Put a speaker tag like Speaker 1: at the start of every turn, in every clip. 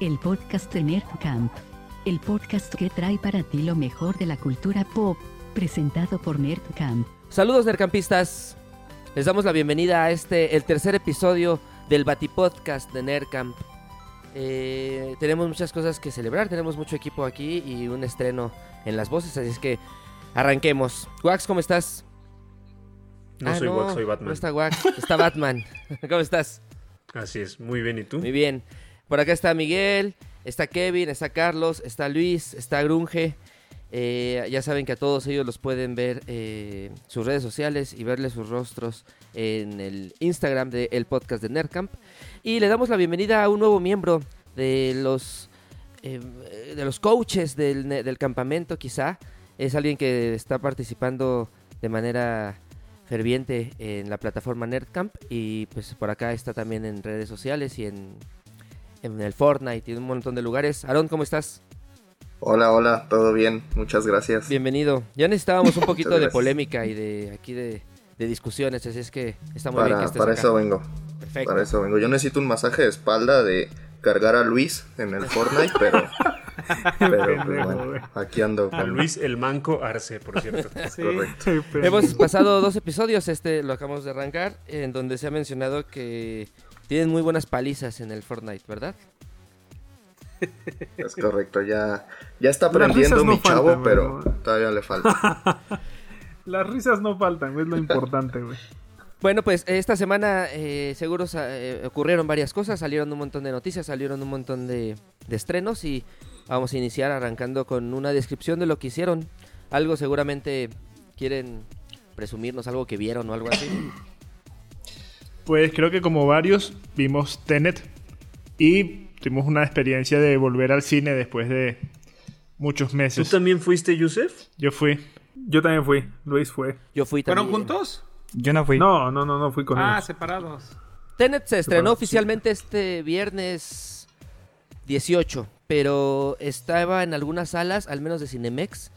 Speaker 1: el podcast de Nerd Camp. El podcast que trae para ti lo mejor de la cultura pop, presentado por Nerd Camp.
Speaker 2: Saludos nerdcampistas. Les damos la bienvenida a este, el tercer episodio del Batipodcast de Nerdcamp. Eh, tenemos muchas cosas que celebrar, tenemos mucho equipo aquí y un estreno en las voces, así es que arranquemos. Wax, ¿cómo estás?
Speaker 3: No
Speaker 2: Ah,
Speaker 3: soy Wax, soy
Speaker 2: No
Speaker 3: Batman.
Speaker 2: está Wax, está Batman. ¿Cómo estás?
Speaker 3: Así es, muy bien, ¿y tú?
Speaker 2: Muy bien. Por acá está Miguel, está Kevin, está Carlos, está Luis, está Grunge. Eh, ya saben que a todos ellos los pueden ver eh, sus redes sociales y verles sus rostros en el Instagram del podcast de Nerdcamp. Y le damos la bienvenida a un nuevo miembro de los, eh, de los coaches del, del campamento, quizá. Es alguien que está participando de manera ferviente en la plataforma Nerdcamp y pues por acá está también en redes sociales y en, en el Fortnite y en un montón de lugares. Aaron, ¿cómo estás?
Speaker 4: Hola, hola, todo bien, muchas gracias.
Speaker 2: Bienvenido. Ya necesitábamos un poquito de polémica y de aquí de, de discusiones, así es que está muy bien que
Speaker 4: Para,
Speaker 2: estés
Speaker 4: para
Speaker 2: acá.
Speaker 4: eso vengo,
Speaker 2: Perfecto.
Speaker 4: para eso vengo. Yo necesito un masaje de espalda de cargar a Luis en el Fortnite, pero, pero pues, bueno, aquí ando
Speaker 3: A Luis el Manco Arce, por cierto.
Speaker 5: Sí,
Speaker 4: correcto.
Speaker 2: Hemos pasado dos episodios, este lo acabamos de arrancar, en donde se ha mencionado que tienen muy buenas palizas en el Fortnite, ¿verdad?
Speaker 4: Es correcto, ya, ya está aprendiendo
Speaker 5: no
Speaker 4: mi chavo,
Speaker 5: faltan,
Speaker 4: pero
Speaker 5: güey.
Speaker 4: todavía le falta.
Speaker 5: Las risas no faltan, es lo importante, güey.
Speaker 2: Bueno, pues esta semana eh, seguro eh, ocurrieron varias cosas, salieron un montón de noticias, salieron un montón de, de estrenos y vamos a iniciar arrancando con una descripción de lo que hicieron. Algo seguramente quieren presumirnos, algo que vieron o algo así.
Speaker 5: Pues creo que como varios vimos Tenet y tuvimos una experiencia de volver al cine después de muchos
Speaker 3: ¿Tú
Speaker 5: meses.
Speaker 3: también fuiste, Yusef?
Speaker 5: Yo fui.
Speaker 6: Yo también fui, Luis fue.
Speaker 2: Yo fui
Speaker 7: ¿Fueron
Speaker 2: también.
Speaker 7: juntos?
Speaker 8: Yo no fui.
Speaker 6: No, no, no, no fui con
Speaker 7: Ah,
Speaker 6: ellos.
Speaker 7: separados.
Speaker 2: Tenet se estrenó oficialmente este viernes 18, pero estaba en algunas salas, al menos de Cinemex,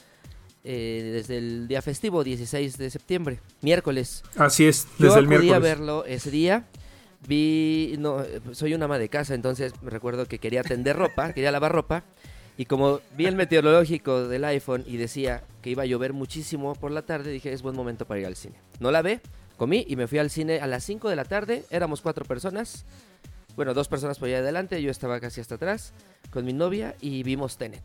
Speaker 2: eh, desde el día festivo 16 de septiembre, miércoles.
Speaker 6: Así es,
Speaker 2: Yo
Speaker 6: desde el miércoles.
Speaker 2: verlo ese día. Vi, no, eh, soy una ama de casa, entonces me recuerdo que quería tender ropa, quería lavar ropa. Y como vi el meteorológico del iPhone y decía que iba a llover muchísimo por la tarde, dije es buen momento para ir al cine. No la ve, comí y me fui al cine a las 5 de la tarde. Éramos cuatro personas. Bueno, dos personas por allá adelante, yo estaba casi hasta atrás con mi novia y vimos Tenet.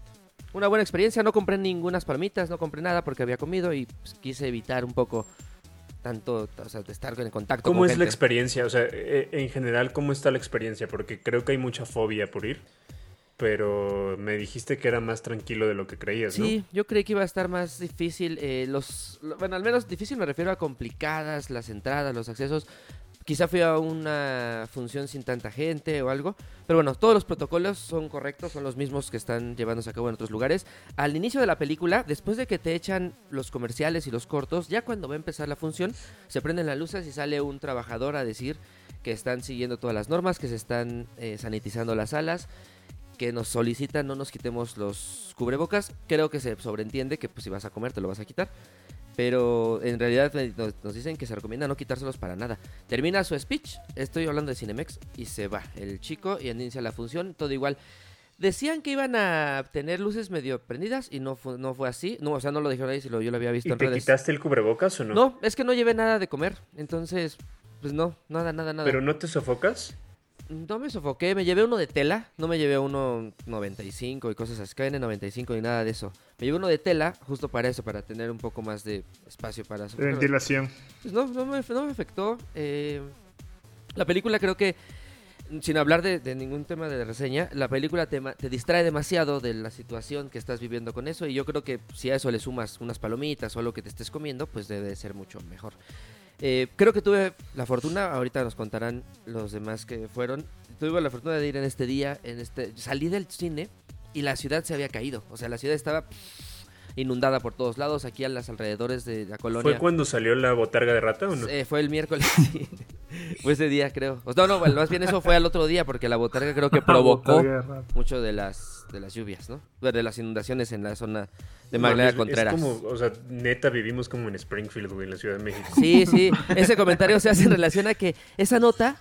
Speaker 2: Una buena experiencia, no compré ningunas palomitas, no compré nada porque había comido y pues, quise evitar un poco tanto, o sea, de estar en contacto
Speaker 3: ¿Cómo
Speaker 2: con
Speaker 3: es la
Speaker 2: gente.
Speaker 3: experiencia? O sea, eh, en general, ¿cómo está la experiencia? Porque creo que hay mucha fobia por ir. Pero me dijiste que era más tranquilo de lo que creías, ¿no?
Speaker 2: Sí, yo creí que iba a estar más difícil. eh, los, lo- bueno, al menos difícil me refiero a complicadas las entradas, los accesos. Quizá fui a una función sin tanta gente o algo. Pero bueno, todos los protocolos son correctos, son los mismos que están llevándose a cabo en otros lugares. Al inicio de la película, después de que te echan los comerciales y los cortos, ya cuando va a empezar la función, se prenden las luces y sale un trabajador a decir que están siguiendo todas las normas, que se están eh, sanitizando las salas, que nos solicitan no nos quitemos los cubrebocas. Creo que se sobreentiende que pues si vas a comer te lo vas a quitar. Pero en realidad eh, nos, nos dicen que se recomienda no quitárselos para nada. Termina su speech, estoy hablando de Cinemex, y se va el chico y inicia la función, todo igual. Decían que iban a tener luces medio prendidas y no fue, no fue así. No, o sea, no lo dijeron ahí, si lo, yo lo había visto
Speaker 3: ¿Y
Speaker 2: en
Speaker 3: te
Speaker 2: redes.
Speaker 3: quitaste el cubrebocas o no?
Speaker 2: No, es que no llevé nada de comer. Entonces, pues no, nada, nada, nada.
Speaker 3: ¿Pero no te sofocas?
Speaker 2: No me sofoqué, me llevé uno de tela, no me llevé uno 95 y cosas así, KN95 ni nada de eso. Me llevé uno de tela justo para eso, para tener un poco más de espacio para
Speaker 5: De ventilación.
Speaker 2: Pues no, no me, no me afectó. eh, la película creo que, sin hablar de, de ningún tema de reseña, la película te, te distrae demasiado de la situación que estás viviendo con eso y yo creo que si a eso le sumas unas palomitas o algo que te estés comiendo, pues debe de ser mucho mejor. Eh, creo que tuve la fortuna, ahorita nos contarán los demás que fueron, tuve la fortuna de ir en este día, en este salí del cine y la ciudad se había caído, o sea, la ciudad estaba inundada por todos lados, aquí a los alrededores de la colonia.
Speaker 3: ¿Fue cuando salió la botarga de rata o no?
Speaker 2: Eh, fue el miércoles, sí. Fue ese día, creo. O- No, no, bueno, más bien eso fue al otro día, porque la botarga creo que provocó
Speaker 6: de
Speaker 2: mucho de las, de las lluvias, ¿no? De las inundaciones en la zona de Magdalena Contreras.
Speaker 3: Es como, o sea, neta vivimos como en Springfield, güey, en la Ciudad de México.
Speaker 2: Sí, sí. Ese comentario se hace en relación a que esa nota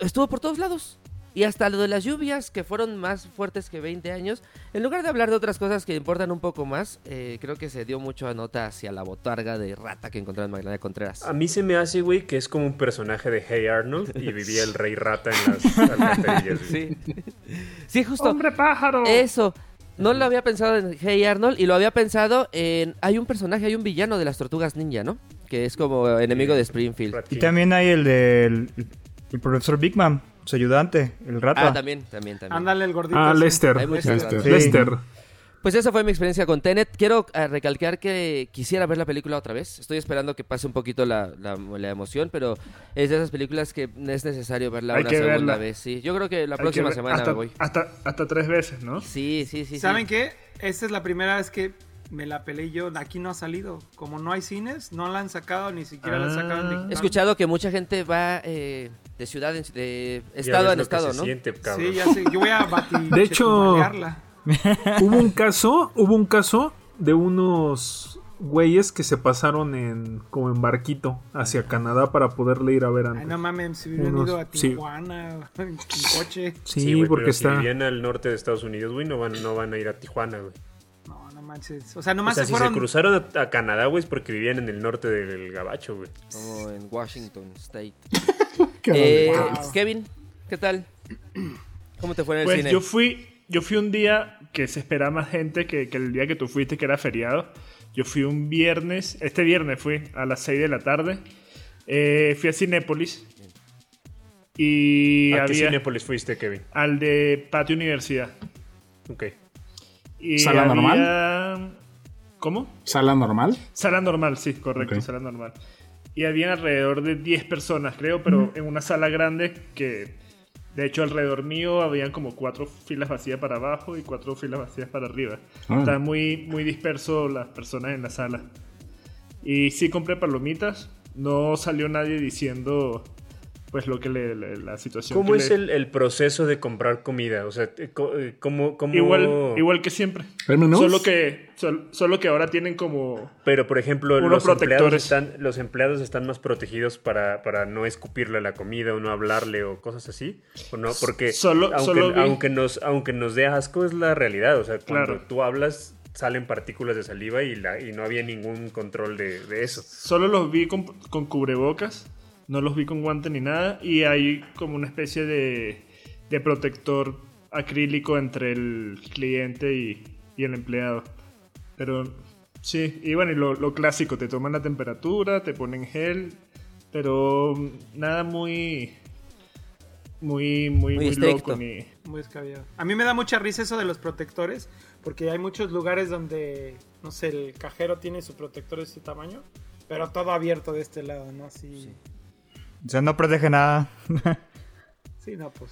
Speaker 2: estuvo por todos lados. Y hasta lo de las lluvias, que fueron más fuertes que 20 años, en lugar de hablar de otras cosas que importan un poco más, eh, creo que se dio mucho a nota hacia la botarga de rata que encontraron en Magdalena Contreras.
Speaker 3: A mí se me hace, güey, que es como un personaje de Hey Arnold y vivía el rey rata en las alcantarillas.
Speaker 2: Sí. sí, justo.
Speaker 5: ¡Hombre pájaro!
Speaker 2: Eso. No lo había pensado en Hey Arnold y lo había pensado en... Hay un personaje, hay un villano de las tortugas ninja, ¿no? Que es como enemigo de Springfield.
Speaker 3: Rat
Speaker 7: Y también hay el del el profesor Big Man, su ayudante, el rata.
Speaker 2: Ah, también, también, también.
Speaker 8: Ándale el gordito.
Speaker 6: Ah. Lester.
Speaker 2: Hay muchas
Speaker 6: Lester.
Speaker 7: Sí.
Speaker 2: Pues esa fue mi experiencia con Tenet. Quiero eh, recalcar que quisiera ver la película otra vez. Estoy esperando que pase un poquito la, la- la emoción, pero es de esas películas que es necesario verla
Speaker 5: Hay
Speaker 2: una
Speaker 5: que
Speaker 2: segunda
Speaker 5: verla.
Speaker 2: vez. Sí, yo creo que la
Speaker 5: Hay
Speaker 2: próxima semana
Speaker 5: hasta,
Speaker 2: me voy.
Speaker 5: Hasta, hasta tres veces, ¿no?
Speaker 2: Sí, sí, sí. sí.
Speaker 8: ¿Saben qué? Esta es la primera vez que me la peleé yo. Aquí no ha salido. Como no hay cines, no la han sacado, ni siquiera la
Speaker 5: Ah.
Speaker 8: sacaron digital.
Speaker 2: He escuchado que mucha gente va eh, de ciudad, en, de
Speaker 3: Ya
Speaker 2: estado
Speaker 3: ves
Speaker 2: en
Speaker 3: lo que
Speaker 2: estado,
Speaker 3: se
Speaker 2: ¿no?
Speaker 3: siente, cabrón.
Speaker 8: Sí, ya sé. Yo voy a batir.
Speaker 6: De hecho- Hubo un caso, hubo un caso de unos güeyes que se pasaron en como en barquito hacia Canadá para poderle ir a ver
Speaker 8: Ay,
Speaker 6: antes.
Speaker 8: no mames, si hubieran
Speaker 6: Unos-
Speaker 8: ido a
Speaker 6: sí.
Speaker 8: Tijuana en coche.
Speaker 6: Sí,
Speaker 3: güey,
Speaker 6: porque
Speaker 3: pero si vivían al norte de Estados Unidos, güey, no van, no van a ir a Tijuana, güey.
Speaker 8: No, no manches. O sea,
Speaker 3: O
Speaker 8: nomás
Speaker 3: sea,
Speaker 8: se
Speaker 3: si
Speaker 8: fueron.
Speaker 3: se cruzaron a, a Canadá, güey, es porque vivían en el norte del Gabacho, güey.
Speaker 2: Como en Washington State.
Speaker 7: Qué
Speaker 2: Eh. Kevin, ¿qué tal? ¿Cómo te fue en el
Speaker 5: Pues
Speaker 2: cine?
Speaker 5: yo fui, yo fui un día que se esperaba más gente que, que el día que tú fuiste, que era feriado. Yo fui un viernes, este viernes fui a las 6 de la tarde. Eh, fui a Cinépolis. Y
Speaker 3: ¿A qué
Speaker 5: había
Speaker 3: Cinépolis fuiste, Kevin?
Speaker 5: al de Patio Universidad.
Speaker 3: Ok.
Speaker 5: Y
Speaker 6: ¿Sala
Speaker 5: había- ¿Cómo?
Speaker 6: sala normal.
Speaker 5: Sala normal, sí, correcto, sala normal. Y había alrededor de 10 personas, creo, pero en una sala grande que, de hecho, alrededor mío habían como cuatro filas vacías para abajo y cuatro filas vacías para arriba.
Speaker 6: Ah.
Speaker 5: Estaba muy, muy disperso las personas en la sala. Y sí compré palomitas. No salió nadie diciendo, pues, lo que le, le- la situación.
Speaker 3: ¿Cómo
Speaker 5: que
Speaker 3: es
Speaker 5: le-
Speaker 3: el, el proceso de comprar comida? O sea, eh, eh, ¿cómo, cómo...
Speaker 5: Igual, igual que siempre. Solo que, sol- solo que ahora tienen como
Speaker 3: Pero, por ejemplo, los empleados, están, los empleados están más protegidos para, para no escupirle la comida o no hablarle o cosas así. ¿O no? Porque
Speaker 5: Solo-
Speaker 3: aunque,
Speaker 5: solo vi-
Speaker 3: aunque, nos, aunque nos dé asco es la realidad. O sea, cuando
Speaker 5: Claro.
Speaker 3: tú hablas salen partículas de saliva y, la, y no había ningún control de, de eso.
Speaker 5: Solo los vi con, con cubrebocas, no los vi con guante ni nada, y hay como una especie de, de protector acrílico entre el cliente y, y el empleado. Pero sí, y bueno, y lo, lo clásico, te toman la temperatura, te ponen gel, pero nada muy... Muy, muy,
Speaker 2: Muy
Speaker 5: loco ni...
Speaker 8: Muy descabellado. A mí me da mucha risa eso de los protectores, porque hay muchos lugares donde, no sé, el cajero tiene su protector de este tamaño, pero todo abierto de este lado, ¿no? Así.
Speaker 7: O sea, no protege nada.
Speaker 8: Sí, no, pues.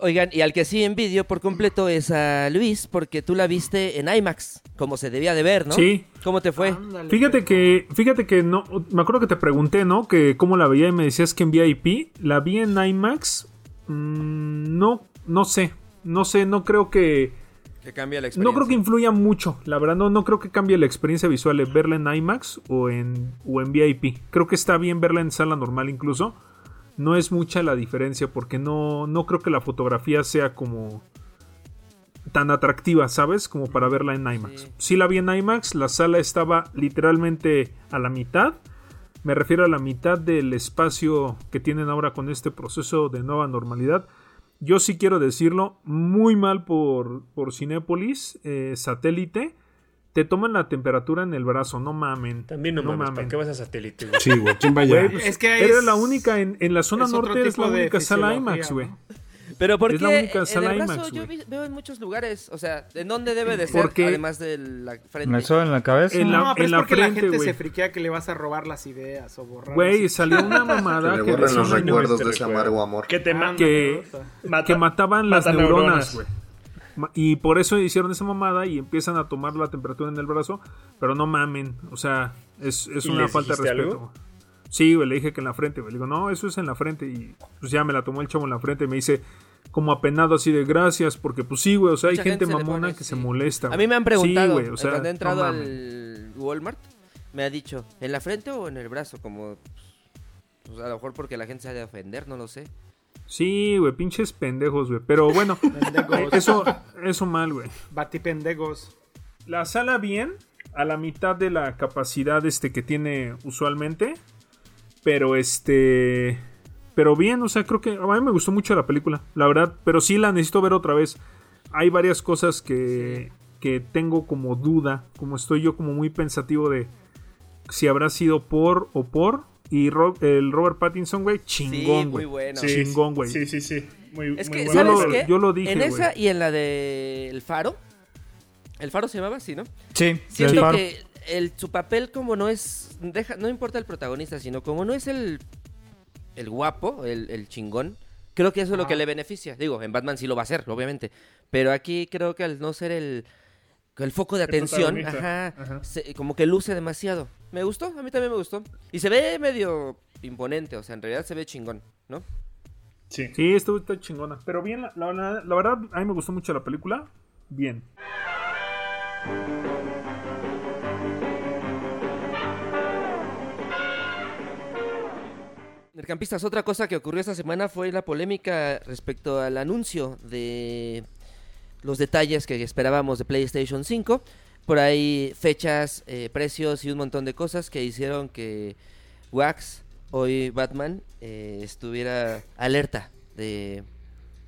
Speaker 2: Oigan, y al que sí envidio por completo es a Luis, porque tú la viste en IMAX, como se debía de ver, ¿no?
Speaker 6: Sí.
Speaker 2: ¿Cómo te fue?
Speaker 8: Ándale,
Speaker 6: Fíjate
Speaker 8: pero-
Speaker 6: que, fíjate que no, me acuerdo que te pregunté, ¿no? Que cómo la veía y me decías que en VIP. La vi en IMAX. mm, no, no sé, no sé, no creo que,
Speaker 2: Que cambia la
Speaker 6: no creo que influya mucho. La verdad, no, no creo que cambie la experiencia visual de verla en IMAX o en, o en VIP. Creo que está bien verla en sala normal incluso. No es mucha la diferencia porque no, no creo que la fotografía sea como tan atractiva, ¿sabes? Como para verla en IMAX.
Speaker 2: Sí.
Speaker 6: Sí la vi en IMAX, la sala estaba literalmente a la mitad. Me refiero a la mitad del espacio que tienen ahora con este proceso de nueva normalidad. Yo sí quiero decirlo, muy mal por, por Cinépolis, eh, satélite. Te toman la temperatura en el brazo, no mamen.
Speaker 3: También no, mames, ¿para qué vas a satélite, güey?
Speaker 6: Sí, güey, ¿quién va allá?
Speaker 8: Es que
Speaker 6: Era
Speaker 8: es-
Speaker 6: la única, en, en la zona
Speaker 8: es
Speaker 6: norte es la única sala IMAX, güey.
Speaker 8: ¿no?
Speaker 2: Pero ¿por
Speaker 6: Es la única
Speaker 2: en
Speaker 6: sala
Speaker 2: el brazo
Speaker 6: IMAX,
Speaker 2: yo vi- veo en muchos lugares? O sea, ¿en dónde debe de ser?
Speaker 6: Porque-
Speaker 2: Además de la frente.
Speaker 7: Me suena en la cabeza.
Speaker 6: En la-
Speaker 8: no, pero es
Speaker 6: la
Speaker 8: porque la
Speaker 6: frente,
Speaker 8: gente
Speaker 6: güey.
Speaker 8: se friquea que le vas a robar las ideas o borrar.
Speaker 6: Güey, salió una
Speaker 4: Que
Speaker 6: mamada que,
Speaker 4: los
Speaker 6: decían
Speaker 4: recuerdos
Speaker 3: te
Speaker 4: de ese amargo amor.
Speaker 5: Que te
Speaker 6: que,
Speaker 5: mata-
Speaker 6: que mataban las neuronas, güey. Y por eso hicieron esa mamada y empiezan a tomar la temperatura en el brazo. Pero no mamen. O sea, es, es
Speaker 3: ¿Y
Speaker 6: una falta de respeto.
Speaker 3: algo?
Speaker 6: Sí, güey, le dije que en la frente, güey. Le digo, no, eso es en la frente. Y pues ya me la tomó el chavo en la frente y me dice, como apenado así de gracias. Porque pues sí, güey, o sea, hay gente, mamona
Speaker 2: pone,
Speaker 6: que
Speaker 2: sí.
Speaker 6: se molesta.
Speaker 2: A mí me han preguntado,
Speaker 6: Sí, güey, o sea,
Speaker 2: cuando he entrado
Speaker 6: no
Speaker 2: al Walmart, me ha dicho, ¿en la frente o en el brazo? Como, pues, a lo mejor porque la gente se ha de ofender, no lo sé.
Speaker 6: Sí, güey, pinches pendejos, güey. Pero bueno,
Speaker 8: Pendejos.
Speaker 6: eso, eso mal, güey.
Speaker 8: Batipendegos.
Speaker 6: La sala bien, a la mitad de la capacidad este que tiene usualmente. Pero este. Pero bien, o sea, creo que. A mí me gustó mucho la película, la verdad. Pero sí la necesito ver otra vez. Hay varias cosas que, que tengo como duda. Como estoy yo como muy pensativo de si habrá sido por o por. Y Ro- el Robert Pattinson, güey, chingón,
Speaker 2: Sí, muy
Speaker 6: güey.
Speaker 2: bueno.
Speaker 5: Sí,
Speaker 6: Chingón, güey.
Speaker 5: Sí, sí, sí. Muy,
Speaker 2: Es
Speaker 5: muy
Speaker 2: que,
Speaker 5: bueno.
Speaker 2: ¿sabes
Speaker 6: Yo lo-
Speaker 2: qué?
Speaker 6: yo lo dije,
Speaker 2: En esa y en la de El Faro. ¿El Faro se llamaba así, no?
Speaker 7: Sí,
Speaker 2: Siento
Speaker 7: faro.
Speaker 2: que el, su papel como no es... Deja, no importa el protagonista, sino como no es el, el guapo, el, el chingón, creo que eso es lo que le beneficia. Digo, en Batman sí lo va a hacer, obviamente. Pero aquí creo que al no ser el, el foco de atención, ajá,
Speaker 5: Ajá.
Speaker 2: se- como que luce demasiado. Me gustó, a mí también me gustó. Y se ve medio imponente, o sea, en realidad se ve chingón, ¿no?
Speaker 5: Sí.
Speaker 6: Sí, esto está chingona. Pero bien, la, la- la verdad, a mí me gustó mucho la película. Bien.
Speaker 2: Mercampistas, otra cosa que ocurrió esta semana fue la polémica respecto al anuncio de los detalles que esperábamos de PlayStation 5. Por ahí fechas, eh, precios y un montón de cosas que hicieron que Wax, hoy Batman, eh, estuviera alerta de,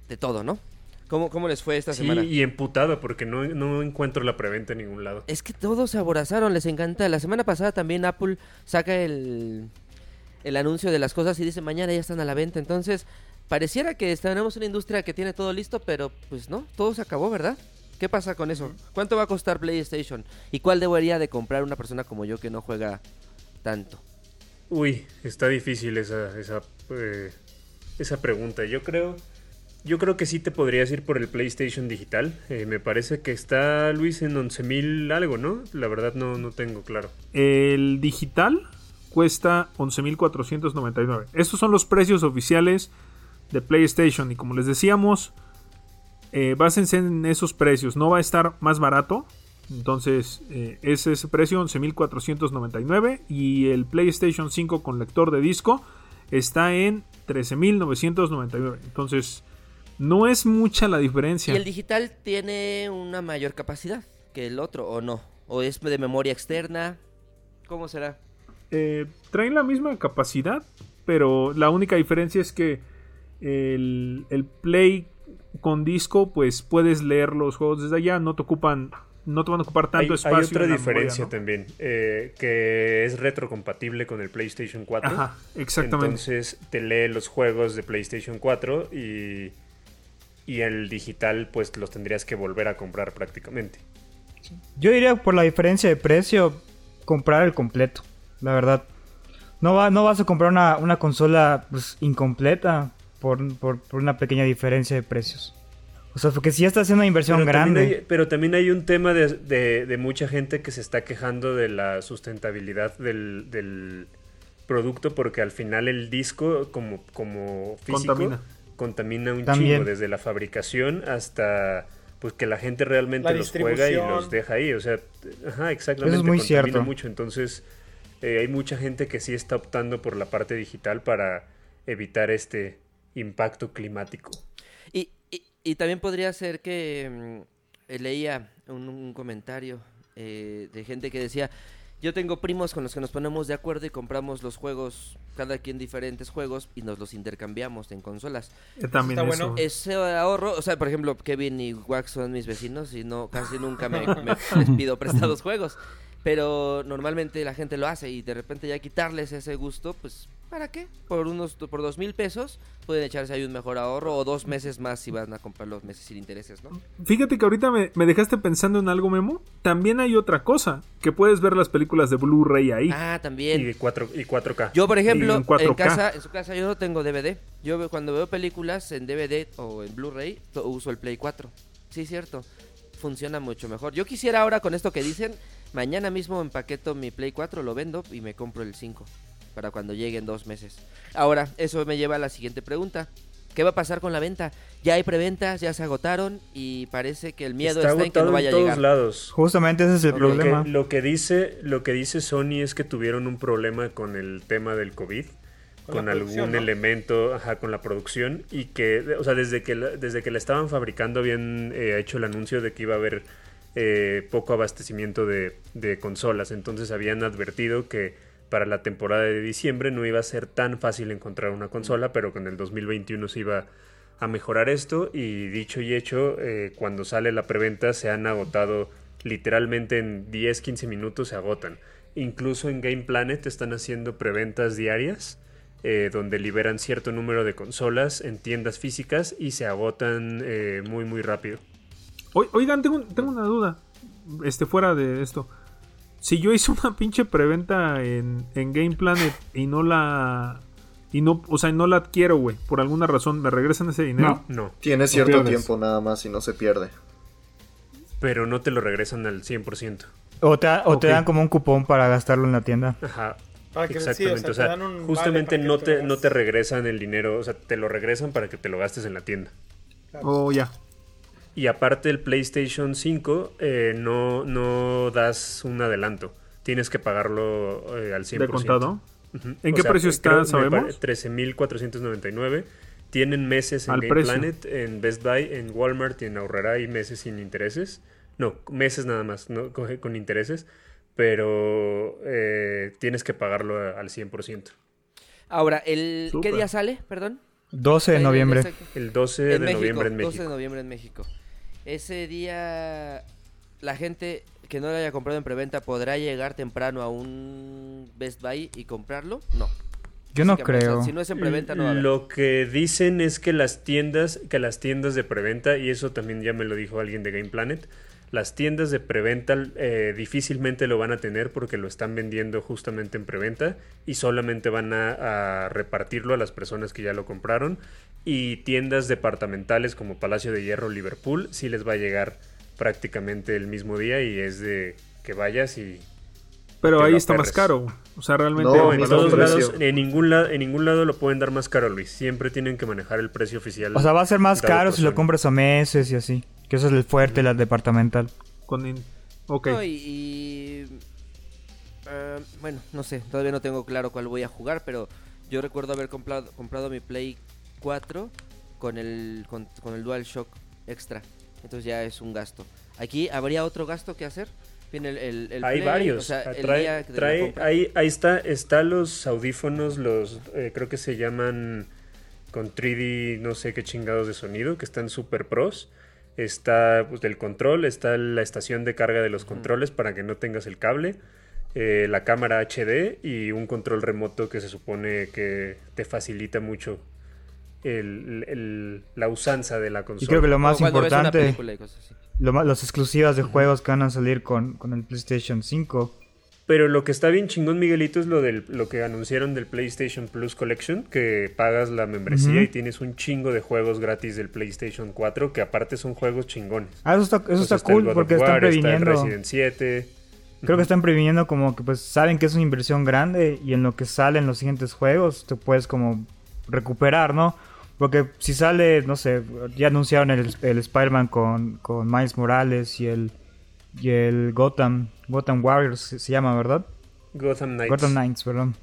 Speaker 2: de todo, ¿no? ¿Cómo, ¿Cómo les fue esta
Speaker 3: Sí,
Speaker 2: semana?
Speaker 3: y emputado porque no, no encuentro la preventa en ningún lado.
Speaker 2: Es que todos se aborazaron, les encanta. La semana pasada también Apple saca el, el anuncio de las cosas y dice mañana ya están a la venta. Entonces, pareciera que tenemos una industria que tiene todo listo, pero pues no, todo se acabó, ¿verdad? ¿Qué pasa con eso? ¿Cuánto va a costar PlayStation? ¿Y cuál debería de comprar una persona como yo que no juega tanto?
Speaker 3: Uy, está difícil esa, esa, eh, esa pregunta. Yo creo, yo creo que sí te podrías ir por el PlayStation digital. Eh, me parece que está Luis en 11.000 algo, ¿no? La verdad no, no tengo claro.
Speaker 6: El digital cuesta 11.499. Estos son los precios oficiales de PlayStation. Y como les decíamos, eh, básense en esos precios. No va a estar más barato. Entonces, eh, es ese precio 11.499. Y el PlayStation 5 con lector de disco está en 13.999. Entonces, no es mucha la diferencia.
Speaker 2: ¿Y el digital tiene una mayor capacidad que el otro o no? ¿O es de memoria externa? ¿Cómo será?
Speaker 6: Eh, traen la misma capacidad, pero la única diferencia es que el, el Play con disco, pues puedes leer los juegos desde allá, no te ocupan, no te van a ocupar
Speaker 3: Hay,
Speaker 6: tanto
Speaker 3: hay
Speaker 6: espacio.
Speaker 3: otra
Speaker 6: en la
Speaker 3: diferencia
Speaker 6: memoria,
Speaker 3: también, eh, que es retrocompatible con el PlayStation 4.
Speaker 6: ¿no? Ajá, exactamente.
Speaker 3: Entonces te lee los juegos de PlayStation 4 y, y el digital pues los tendrías que volver a comprar prácticamente.
Speaker 7: Yo diría por la diferencia de precio, comprar el completo, la verdad. No, va, no vas a comprar una, una consola pues, incompleta por, por, por una pequeña diferencia de precios. O sea, porque si ya estás haciendo una inversión
Speaker 3: Pero
Speaker 7: grande.
Speaker 3: También hay, pero también hay un tema de, de- de mucha gente que se está quejando de la sustentabilidad del, del producto porque al final el disco como, como físico
Speaker 6: Contamina.
Speaker 3: contamina un
Speaker 7: También.
Speaker 3: chingo desde la fabricación hasta pues que la gente realmente
Speaker 8: La
Speaker 3: los juega y los deja ahí. O sea, ajá, exactamente.
Speaker 7: Eso es muy
Speaker 3: contamina
Speaker 7: cierto.
Speaker 3: mucho. Entonces eh, hay mucha gente que sí está optando por la parte digital para evitar este impacto climático.
Speaker 2: Y, y, y también podría ser que mm, eh, leía un, un comentario eh, de gente que decía, yo tengo primos con los que nos ponemos de acuerdo y compramos los juegos, cada quien diferentes juegos, y nos los intercambiamos en consolas.
Speaker 6: Eh, también
Speaker 8: Está
Speaker 6: eso.
Speaker 8: bueno.
Speaker 2: Ese ahorro, o sea, por ejemplo, Kevin y Wax son mis vecinos y no casi nunca me, me- les pido prestados juegos. Pero normalmente la gente lo hace y de repente ya quitarles ese gusto, pues, ¿para qué? Por unos por dos mil pesos pueden echarse ahí un mejor ahorro o dos meses más si van a comprar los meses sin intereses, ¿no?
Speaker 6: Fíjate que ahorita me, me dejaste pensando en algo, Memo. También hay otra cosa, que puedes ver las películas de Blu-ray ahí.
Speaker 2: Ah,
Speaker 3: Y,
Speaker 2: también.
Speaker 3: de 4, y 4K.
Speaker 2: Yo, por ejemplo,
Speaker 6: en
Speaker 2: en,
Speaker 6: 4K.
Speaker 2: casa, en su casa yo no tengo DVD. Yo cuando veo películas en DVD o en Blu-ray, to- uso el Play 4. Sí, cierto. Funciona mucho mejor. Yo quisiera ahora con esto que dicen, mañana mismo empaqueto mi Play 4, lo vendo y me compro el 5 para cuando lleguen dos meses. Ahora, eso me lleva a la siguiente pregunta. ¿Qué va a pasar con la venta? Ya hay preventas, ya se agotaron y parece que el miedo está, en que
Speaker 3: agotado
Speaker 2: no vaya a
Speaker 3: todos
Speaker 2: llegar.
Speaker 3: lados.
Speaker 7: Justamente ese es el
Speaker 2: Ok,
Speaker 3: Lo que,
Speaker 7: problema.
Speaker 3: lo que dice, lo que dice Sony es que tuvieron un problema con el tema del COVID,
Speaker 8: Con
Speaker 3: algún elemento, ajá, con la producción y que, o sea, desde que la, desde que la estaban fabricando habían eh, hecho el anuncio de que iba a haber eh, poco abastecimiento de, consolas, entonces habían advertido que para la temporada de diciembre no iba a ser tan fácil encontrar una consola, pero con el 2021 se iba a mejorar esto y dicho y hecho, eh, cuando sale la preventa se han agotado literalmente en 10-15 minutos se agotan. Incluso en Game Planet están haciendo preventas diarias eh, donde liberan cierto número de consolas en tiendas físicas y se agotan eh, muy muy rápido.
Speaker 6: Oi- Oigan, tengo, tengo una duda. Este, fuera de esto. Si yo hice una pinche preventa en, en Game Planet y no la. Y no, o sea, no la adquiero, güey. Por alguna razón, ¿me regresan ese dinero?
Speaker 3: No,
Speaker 4: Tiene cierto tiempo nada más y no se pierde.
Speaker 3: pero no te lo regresan al 100%.
Speaker 7: O te, o te dan como un cupón para gastarlo en la tienda.
Speaker 3: Ajá.
Speaker 8: Para que- sí, o sea,
Speaker 3: Exactamente, o
Speaker 8: vale
Speaker 3: justamente no
Speaker 8: te
Speaker 3: no te regresan el dinero, o sea, te lo regresan para que te lo gastes en la tienda.
Speaker 6: Oh, ya.
Speaker 3: Y aparte el PlayStation 5 eh, no, no das un adelanto, tienes que pagarlo eh, al 100%.
Speaker 6: ¿De contado? ¿En
Speaker 3: O
Speaker 6: qué
Speaker 3: sea,
Speaker 6: precio está, sabemos?
Speaker 3: 13.499. Tienen meses en
Speaker 6: Al
Speaker 3: Game
Speaker 6: precio.
Speaker 3: Planet, en Best Buy, en Walmart y en Aurrera hay meses sin intereses. No, meses nada más, no con, con intereses. Pero eh, tienes que pagarlo a- al 100%.
Speaker 2: Ahora, el, ¿qué
Speaker 6: Súper.
Speaker 2: día sale? Perdón.
Speaker 7: 12 de noviembre.
Speaker 3: El 12 de
Speaker 2: En México,
Speaker 3: noviembre en
Speaker 2: 12
Speaker 3: México.
Speaker 2: de noviembre en México. Ese día la gente que no lo haya comprado en preventa podrá llegar temprano a un Best Buy y comprarlo? No.
Speaker 7: Yo no creo.
Speaker 2: si no es en preventa no va a haber.
Speaker 3: Lo que dicen es que las tiendas, que las tiendas de preventa, y eso también ya me lo dijo alguien de Game Planet, las tiendas de preventa eh, difícilmente lo van a tener porque lo están vendiendo justamente en preventa y solamente van a, a repartirlo a las personas que ya lo compraron. Y tiendas departamentales como Palacio de Hierro, Liverpool, sí les va a llegar prácticamente el mismo día y es de que vayas y
Speaker 6: Pero ahí está más caro. O sea, realmente.
Speaker 4: No,
Speaker 3: en todos lados, ningún, lado, en ningún lado lo pueden dar más caro, Luis. Siempre tienen que manejar el precio oficial.
Speaker 7: O sea, va a ser más caro si lo compras a meses y así. Que eso es el fuerte, la departamental.
Speaker 6: Con in- Ok.
Speaker 2: No, y, y, ah, bueno, no sé, todavía no tengo claro cuál voy a jugar, pero yo recuerdo haber comprado, comprado mi Play 4 con el, con, con el DualShock extra. Entonces ya es un gasto. Aquí habría otro gasto que hacer. Viene el, el, el
Speaker 3: hay
Speaker 2: Play,
Speaker 3: varios.
Speaker 2: o sea, el
Speaker 3: trae,
Speaker 2: día
Speaker 3: ahí, ahí está, está los audífonos, los eh, creo que se llaman con 3D, no sé qué chingados de sonido, que están super pros. Está pues, el control, está la estación de carga de los controles para que no tengas el cable, eh, la cámara HD y un control remoto que se supone que te facilita mucho el- el- la usanza de la consola.
Speaker 7: Y creo que lo más
Speaker 2: ves una
Speaker 7: importante,
Speaker 2: película y cosas así.
Speaker 7: Lo los exclusivas de juegos que van a salir con, con el PlayStation 5.
Speaker 3: Pero lo que está bien chingón, Miguelito, es lo, del, lo que anunciaron del PlayStation Plus Collection, que pagas la membresía y tienes un chingo de juegos gratis del PlayStation 4, que aparte son juegos chingones.
Speaker 7: Ah, eso está, eso está cool porque están
Speaker 3: War, está el
Speaker 7: previniendo.
Speaker 3: Resident 7.
Speaker 7: Creo que están previniendo como que pues saben que es una inversión grande y en lo que salen los siguientes juegos te puedes como recuperar, ¿no? Porque si sale, no sé, ya anunciaron el, el Spider-Man con, con Miles Morales y el y el Gotham, Gotham Warriors se, llama, ¿verdad?
Speaker 3: Gotham Knights.
Speaker 7: Gotham Knights, perdón.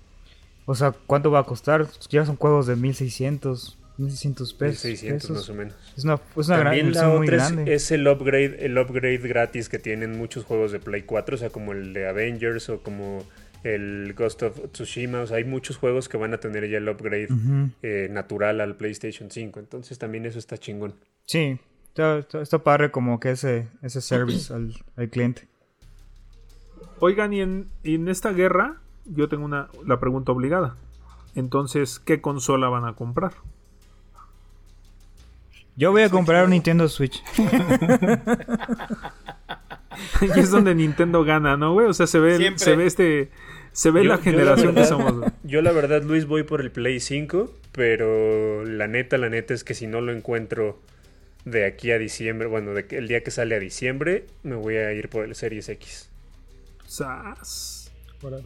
Speaker 7: O sea, ¿cuánto va a costar? Ya son juegos de 1600, 1600 pesos.
Speaker 3: 1600
Speaker 7: pesos.
Speaker 3: más o menos.
Speaker 7: Es una, es una gran
Speaker 3: También la
Speaker 7: muy
Speaker 3: otra es, es el upgrade, el upgrade gratis que tienen muchos juegos de Play 4, o sea, como el de Avengers o como el Ghost of Tsushima, o sea, hay muchos juegos que van a tener ya el upgrade eh, natural al PlayStation 5, entonces también eso está chingón.
Speaker 7: Sí, está, está, está padre como que ese, ese service al, al cliente.
Speaker 6: Oigan, y en, y en esta guerra, yo tengo una la pregunta obligada. Entonces, ¿qué consola van a comprar?
Speaker 7: Yo voy a comprar un Nintendo Switch.
Speaker 6: y es donde Nintendo gana, ¿no, güey? O sea, se ve,
Speaker 8: Siempre.
Speaker 6: se ve este. Se ve
Speaker 3: Yo-
Speaker 6: la generación que
Speaker 3: verdad-
Speaker 6: somos. güey.
Speaker 3: Yo la verdad, Luis, voy por el Play 5, pero la neta, la neta es que si no lo encuentro de aquí a diciembre, bueno, de que- el día que sale a diciembre, me voy a ir por el Series X.
Speaker 6: Sas.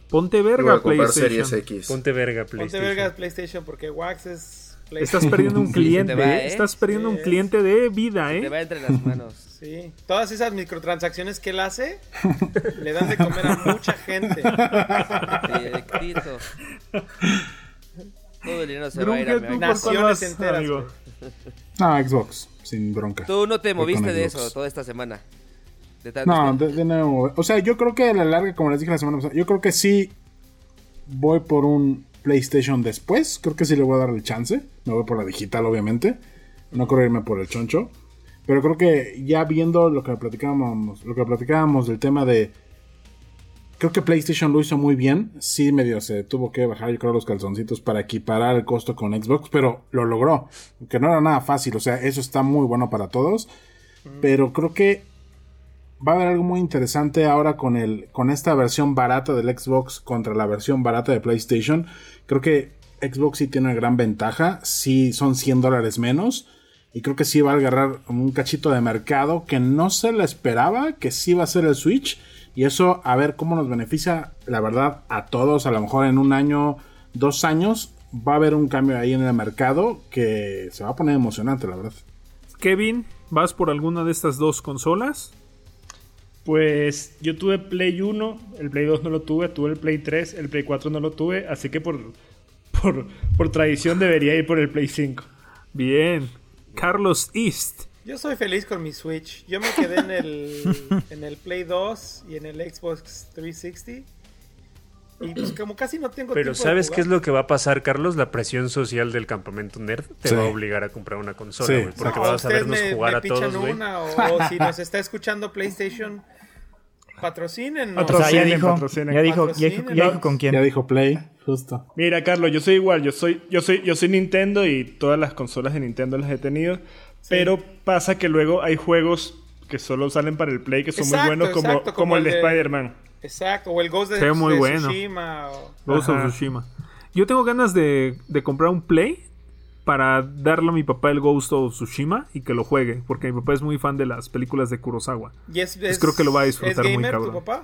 Speaker 6: Ponte verga,
Speaker 4: a comprar Series
Speaker 6: PlayStation.
Speaker 4: X.
Speaker 3: Ponte verga,
Speaker 8: Ponte
Speaker 3: PlayStation.
Speaker 8: PlayStation porque Wax es PlayStation.
Speaker 6: Estás perdiendo un cliente,
Speaker 2: te va,
Speaker 6: ¿eh? Estás perdiendo
Speaker 8: Sí,
Speaker 6: un cliente de vida,
Speaker 2: Te
Speaker 6: ¿eh?
Speaker 2: va entre las manos.
Speaker 8: Sí, todas esas microtransacciones que él hace le dan de comer a mucha gente.
Speaker 2: Directito. Todo el dinero se va a ir a
Speaker 6: Grunge, ¿tú
Speaker 2: mi-
Speaker 6: por cuál
Speaker 8: Naciones
Speaker 6: vas,
Speaker 8: enteras,
Speaker 6: amigo?
Speaker 9: No, Xbox, sin bronca.
Speaker 2: Tú no te moviste de
Speaker 9: Xbox.
Speaker 2: eso toda esta semana. De
Speaker 9: No, de, de nuevo. O sea, yo creo que a la larga, como les dije la semana pasada, yo creo que sí voy por un PlayStation después. Creo que sí le voy a dar el chance. Me voy por la digital, obviamente. No creo irme por el choncho. Pero creo que ya viendo lo que platicábamos, lo que platicábamos del tema de. Creo que PlayStation lo hizo muy bien. Sí, medio se tuvo que bajar, yo creo, los calzoncitos para equiparar el costo con Xbox, pero lo logró. Que no era nada fácil. O sea, eso está muy bueno para todos. Pero creo que va a haber algo muy interesante ahora con el con esta versión barata del Xbox contra la versión barata de PlayStation. Creo que Xbox sí tiene una gran ventaja, sí son 100 dólares menos y creo que sí va a agarrar un cachito de mercado que no se le esperaba, que sí va a ser el Switch y eso a ver cómo nos beneficia, la verdad, a todos, a lo mejor en un año, dos años va a haber un cambio ahí en el mercado que se va a poner emocionante, la verdad.
Speaker 6: Kevin, ¿vas por alguna de estas dos consolas?
Speaker 5: Pues yo tuve Play 1, el Play 2 no lo tuve, tuve el Play 3, el Play 4 no lo tuve, así que por, por, por tradición debería ir por el Play 5.
Speaker 6: Bien. Carlos East.
Speaker 8: Yo soy feliz con mi Switch. Yo me quedé en el, en el Play 2 y en el Xbox 360. Y pues como casi no tengo
Speaker 3: Pero
Speaker 8: tiempo de
Speaker 3: ¿sabes
Speaker 8: jugar.
Speaker 3: qué es lo que va a pasar, Carlos? La presión social del campamento nerd te
Speaker 9: Sí.
Speaker 3: va a obligar a comprar una consola,
Speaker 9: Sí,
Speaker 3: porque
Speaker 8: No,
Speaker 3: vas a vernos
Speaker 8: me-
Speaker 3: jugar
Speaker 8: me
Speaker 3: a todos, güey.
Speaker 8: o si nos está escuchando PlayStation, patrocinen.
Speaker 5: Otro-
Speaker 7: O sea, ya dijo,
Speaker 5: patrocinen.
Speaker 7: ya dijo, ya dijo,
Speaker 8: Patrocinen.
Speaker 7: ya dijo con quién.
Speaker 9: Ya dijo Play, justo.
Speaker 5: Mira, Carlos, yo soy igual, yo soy, yo soy, yo soy Nintendo y todas las consolas de Nintendo las he tenido. Pero pasa que luego hay juegos que solo salen para el Play que son
Speaker 8: Exacto,
Speaker 5: muy buenos, como,
Speaker 8: exacto,
Speaker 5: como,
Speaker 8: como
Speaker 5: el de Spider-Man.
Speaker 8: Exacto, o el Ghost de,
Speaker 6: muy
Speaker 8: de
Speaker 6: bueno.
Speaker 8: Tsushima. o-
Speaker 6: Ghost
Speaker 5: Ajá.
Speaker 6: of Tsushima. Yo tengo ganas de, de comprar un Play para darle a mi papá el Ghost of Tsushima y que lo juegue, porque mi papá es muy fan de las películas de Kurosawa.
Speaker 8: Y es,
Speaker 6: Pues
Speaker 8: es-
Speaker 6: creo que lo va a disfrutar
Speaker 8: ¿es
Speaker 6: muy
Speaker 8: gamer
Speaker 6: cabrón.
Speaker 8: tu papá?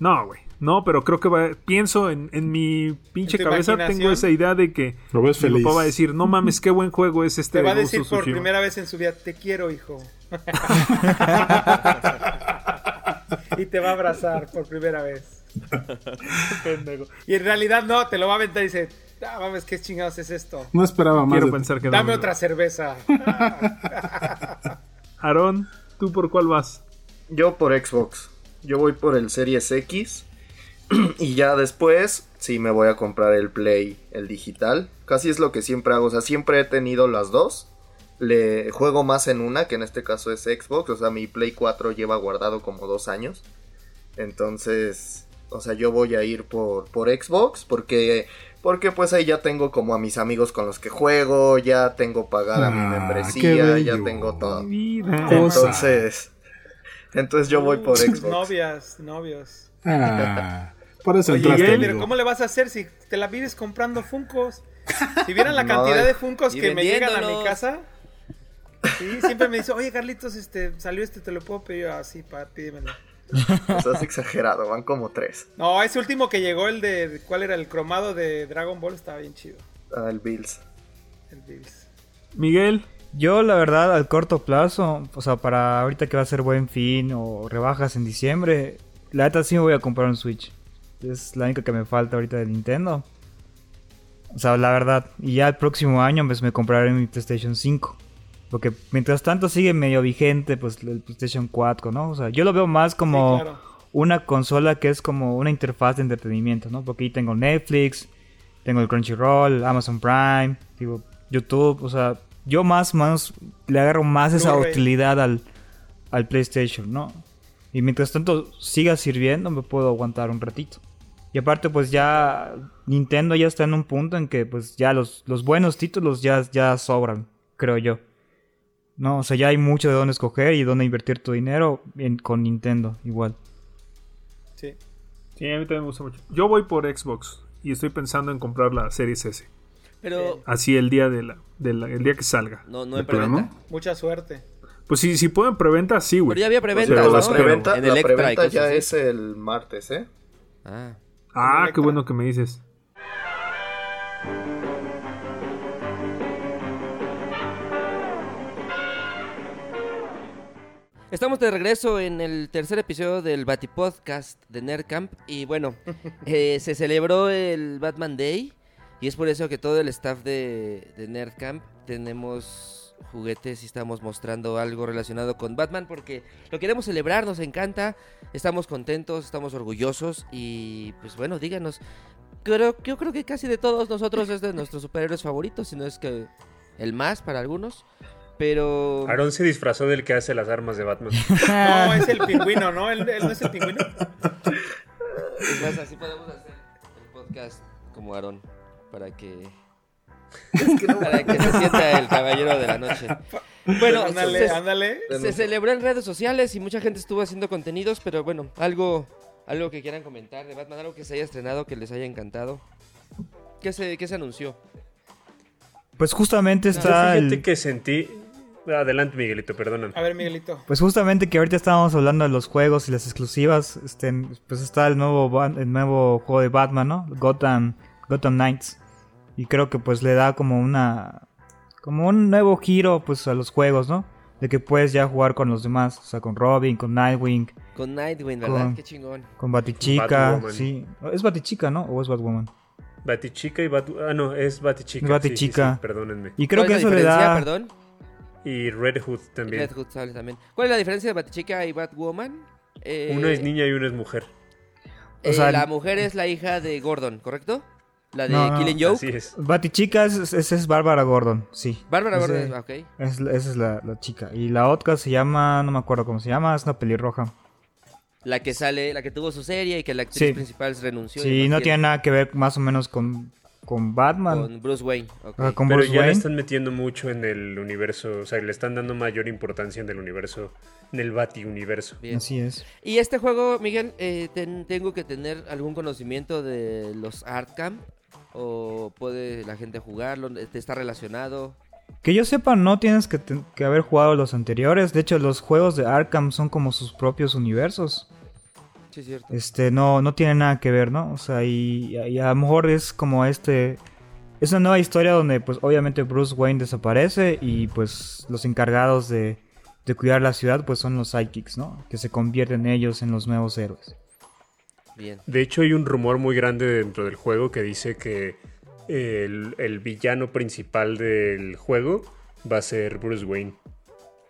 Speaker 6: No, güey. No, pero creo que va. Pienso en, en mi pinche
Speaker 8: ¿En tu
Speaker 6: cabeza, tengo esa idea de que
Speaker 9: Lo ves
Speaker 6: mi
Speaker 9: feliz.
Speaker 6: papá va a decir: No mames, qué buen juego es este
Speaker 8: Te va a
Speaker 6: de
Speaker 8: decir por
Speaker 6: Tsushima".
Speaker 8: primera vez en su vida, te quiero, hijo. y te va a abrazar por primera vez.
Speaker 5: Pendejo.
Speaker 8: Y en realidad no, te lo va a aventar y dice, ah, mames, ¿qué chingados es esto?
Speaker 9: No esperaba más.
Speaker 6: Quiero
Speaker 9: de-
Speaker 6: pensar que no,
Speaker 8: Dame otra cerveza.
Speaker 6: Aarón, ¿tú por cuál vas?
Speaker 4: Yo por Xbox. Yo voy por el Series X. y ya después, sí me voy a comprar el Play, el digital. Casi es lo que siempre hago. O sea, siempre he tenido las dos. Le juego más en una, que en este caso es Xbox. O sea, mi Play 4 lleva guardado como dos años. Entonces, o sea, yo voy a ir por, por Xbox porque, porque pues ahí ya tengo como a mis amigos con los que juego, ya tengo pagada mi
Speaker 9: Ah,
Speaker 4: membresía, ya tengo todo.
Speaker 6: Vida.
Speaker 4: Entonces, entonces yo voy por Xbox.
Speaker 8: Novias, novios.
Speaker 9: Ah, por eso
Speaker 8: Oye,
Speaker 9: entraste,
Speaker 8: pero. ¿cómo le vas a hacer si te la vives comprando Funcos? Si vieran la cantidad de Funcos que me llegan a mi casa. Sí, siempre me dice, oye Carlitos, este, salió este, te lo puedo pedir así, para pídemelo.
Speaker 4: Estás exagerado, van como tres.
Speaker 8: No, ese último que llegó, el de, ¿cuál era? El cromado de Dragon Ball, estaba bien chido.
Speaker 4: Ah, el Bills.
Speaker 8: El Bills.
Speaker 6: Miguel,
Speaker 7: Yo, la verdad, al corto plazo, o sea, para ahorita que va a ser buen fin o rebajas en diciembre, la neta sí me voy a comprar un Switch. Es la única que me falta ahorita de Nintendo. O sea, la verdad. Y ya el próximo año pues, me compraré mi PlayStation 5. Porque mientras tanto sigue medio vigente pues el PlayStation 4, ¿no? O sea, yo lo veo más como
Speaker 8: Sí, claro.
Speaker 7: una consola que es como una interfaz de entretenimiento, ¿no? Porque ahí tengo Netflix, tengo el Crunchyroll, Amazon Prime, digo, YouTube, o sea, yo más menos le agarro más esa utilidad al, al PlayStation, ¿no? Y mientras tanto siga sirviendo, me puedo aguantar un ratito. Y aparte, pues ya Nintendo ya está en un punto en que pues ya los, los buenos títulos ya, ya sobran, creo yo. No, o sea, ya hay mucho de dónde escoger y dónde invertir tu dinero en- con Nintendo, igual.
Speaker 8: Sí.
Speaker 6: sí, a mí también me gusta mucho. Yo voy por Xbox y estoy pensando en comprar la Series S.
Speaker 2: Pero
Speaker 6: Así el día de la, de la- el día que salga.
Speaker 2: no, no
Speaker 9: ¿De
Speaker 2: en preventa.
Speaker 8: Mucha suerte.
Speaker 6: Pues sí, si pueden preventa, sí, güey.
Speaker 2: Pero ya había preventa, ¿no?
Speaker 4: preventa,
Speaker 2: En
Speaker 4: la preventa ya
Speaker 2: así.
Speaker 4: es el martes, ¿eh?
Speaker 2: Ah.
Speaker 6: Ah, qué bueno que me dices.
Speaker 2: Estamos de regreso en el tercer episodio del Batipodcast de Nerdcamp. Y bueno, eh, se celebró el Batman Day. Y es por eso que todo el staff de, de Nerdcamp tenemos juguetes y estamos mostrando algo relacionado con Batman porque lo queremos celebrar, nos encanta, estamos contentos, estamos orgullosos y pues bueno, díganos. Creo, yo creo que casi de todos nosotros es de nuestros superhéroes favoritos, si no es que el más para algunos. Pero...
Speaker 3: Aaron se disfrazó del que hace las armas de Batman.
Speaker 8: No, es el pingüino, ¿no? ¿Él, él no es el pingüino?
Speaker 2: Es más, así podemos hacer el podcast como Aarón, para que, para que se sienta el caballero de la noche. Bueno,
Speaker 8: ándale,
Speaker 2: se,
Speaker 8: ándale.
Speaker 2: se celebró en redes sociales y mucha gente estuvo haciendo contenidos, pero bueno, algo, algo que quieran comentar de Batman, algo que se haya estrenado, que les haya encantado. ¿Qué se, qué se anunció?
Speaker 7: Pues justamente está
Speaker 3: fíjate
Speaker 7: el...
Speaker 3: que sentí... Adelante, Miguelito, perdóname.
Speaker 8: A ver, Miguelito.
Speaker 7: Pues justamente que ahorita estábamos hablando de los juegos y las exclusivas, este, pues está el nuevo, el nuevo juego de Batman, ¿no? Gotham, Gotham Knights. Y creo que pues le da como una, como un nuevo giro pues a los juegos, ¿no? De que puedes ya jugar con los demás, o sea, con Robin, con Nightwing,
Speaker 2: Con Nightwing, ¿verdad?
Speaker 7: Con-
Speaker 2: Qué chingón.
Speaker 7: con Batichica,
Speaker 3: Batwoman.
Speaker 7: sí. ¿Es Batichica, no? ¿O es Batwoman?
Speaker 3: Batichica y Bat... Ah, no, es Batichica.
Speaker 7: Es Batichica.
Speaker 3: Sí, sí, sí, perdónenme.
Speaker 7: Y creo
Speaker 2: ¿Cuál
Speaker 7: que
Speaker 2: es la
Speaker 7: eso le
Speaker 2: diferencia,
Speaker 7: da...
Speaker 2: perdón?
Speaker 3: Y Red Hood también.
Speaker 2: Red Hood sale también. ¿Cuál es la diferencia de Batchica y Batwoman? Eh,
Speaker 3: Una es niña y una es mujer.
Speaker 2: eh,
Speaker 7: O sea,
Speaker 2: la
Speaker 7: el-
Speaker 2: mujer es la hija de Gordon, ¿correcto? La de
Speaker 7: No,
Speaker 2: Killing Joke.
Speaker 3: Así es.
Speaker 7: Batichica es, esa es Bárbara Gordon, sí.
Speaker 2: Bárbara Gordon, es- ok.
Speaker 7: Es, esa es la, la chica. Y la otra se llama, no me acuerdo cómo se llama, es una pelirroja.
Speaker 2: La que sale, la que tuvo su serie y que la actriz
Speaker 7: Sí.
Speaker 2: principal renunció. y
Speaker 7: Sí, no tiene nada que ver más o menos con, con Batman.
Speaker 2: Con Bruce Wayne. ok.
Speaker 7: Ajá, con
Speaker 3: Pero
Speaker 7: Bruce
Speaker 3: ya le
Speaker 7: Wayne.
Speaker 3: están metiendo mucho en el universo, o sea, le están dando mayor importancia en el universo, en el Bati-universo.
Speaker 2: Bien.
Speaker 7: Así es.
Speaker 2: Y este juego, Miguel, eh, ten- tengo que tener algún conocimiento de los Arkham. ¿O puede la gente jugarlo? ¿Te ¿Está relacionado?
Speaker 7: Que yo sepa, no tienes que, haber jugado los anteriores. De hecho, los juegos de Arkham son como sus propios universos.
Speaker 2: Sí, es cierto.
Speaker 7: Este, no, no tiene nada que ver, ¿no? O sea, y, y a lo mejor es como este... Es una nueva historia donde, pues, obviamente Bruce Wayne desaparece y, pues, los encargados de, de cuidar la ciudad, pues, son los Psychics, ¿no? Que se convierten ellos en los nuevos héroes.
Speaker 2: Bien.
Speaker 3: De hecho, hay un rumor muy grande dentro del juego que dice que el, el villano principal del juego va a ser Bruce Wayne.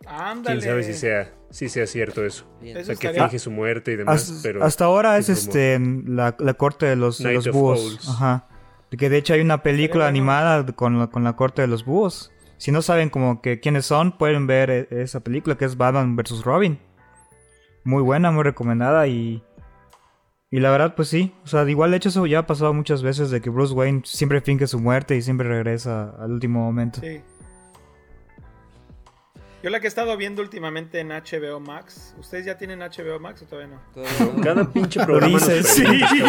Speaker 8: Ándale.
Speaker 3: Quién sabe si sea, si sea cierto eso.
Speaker 2: Bien.
Speaker 3: O sea, que
Speaker 8: estaría-
Speaker 3: finge su muerte y demás,
Speaker 7: Hasta,
Speaker 3: pero...
Speaker 7: hasta ahora es este en la, la corte de los, de búhos. Ajá. Que de hecho hay una película animada con la, con la corte de los búhos. Si no saben como que quiénes son, pueden ver e- esa película que es Batman vs. Robin. Muy buena, muy recomendada y... Y la verdad, pues sí. O sea, igual de hecho eso ya ha pasado muchas veces de que Bruce Wayne siempre finge su muerte y siempre regresa al último momento.
Speaker 8: Sí. Yo la que he estado viendo últimamente en HBO Max. ¿Ustedes ya tienen HBO Max o todavía no?
Speaker 2: Todavía no.
Speaker 3: Cada pinche
Speaker 7: Lo
Speaker 3: programa nos
Speaker 7: dices, sí.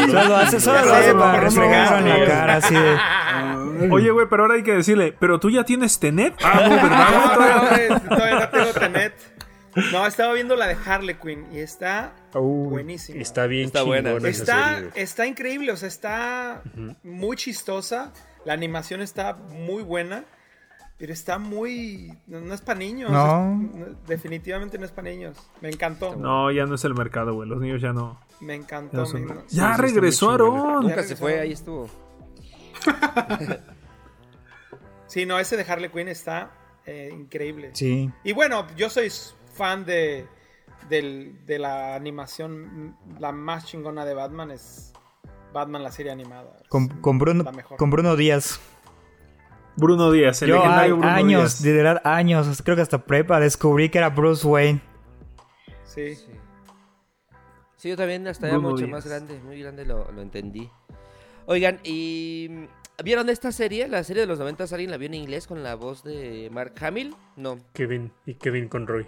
Speaker 7: Solo hace, solo lo hace para refregar
Speaker 8: ¿no?
Speaker 7: cara así de...
Speaker 6: Oye, güey, pero ahora hay que decirle, pero tú ya tienes Tenet. Ah, no,
Speaker 8: No,
Speaker 6: ¿verdad?
Speaker 8: no, todavía no tengo Tenet. No, estaba viendo la de Harley Quinn y está
Speaker 7: Uh,
Speaker 8: buenísima.
Speaker 3: Está bien
Speaker 2: Está buena.
Speaker 8: Está, está increíble, o sea, está muy chistosa. La animación está muy buena, pero está muy. No, no es para niños.
Speaker 7: No.
Speaker 8: es- definitivamente no es para niños. Me encantó.
Speaker 6: No, ya no es el mercado, güey. Los niños ya no.
Speaker 8: Me encantó.
Speaker 6: Ya, son-
Speaker 8: me-
Speaker 6: ya
Speaker 3: sí,
Speaker 6: regresó. Aarón.
Speaker 2: Nunca se fue, ahí estuvo.
Speaker 8: Sí, no, ese de Harley Quinn está eh, increíble.
Speaker 7: Sí.
Speaker 8: Y bueno, yo soy fan de, del- de la animación. La más chingona de Batman es Batman, la serie animada.
Speaker 7: Con, con Bruno, con Bruno Díaz.
Speaker 6: Bruno Díaz, el
Speaker 7: Yo
Speaker 6: legendario
Speaker 7: a-
Speaker 6: Bruno
Speaker 7: años,
Speaker 6: Díaz.
Speaker 7: de verdad años, creo que hasta prepa descubrí que era Bruce Wayne.
Speaker 8: Sí.
Speaker 2: Sí. Sí, yo también hasta ya
Speaker 6: Bruno
Speaker 2: mucho
Speaker 6: Díaz.
Speaker 2: más grande, muy grande lo, lo entendí. Oigan, ¿y mm, vieron esta serie? La serie de los 90, ¿alguien la vio en inglés con la voz de Mark Hamill? No.
Speaker 3: Kevin y Kevin Conroy.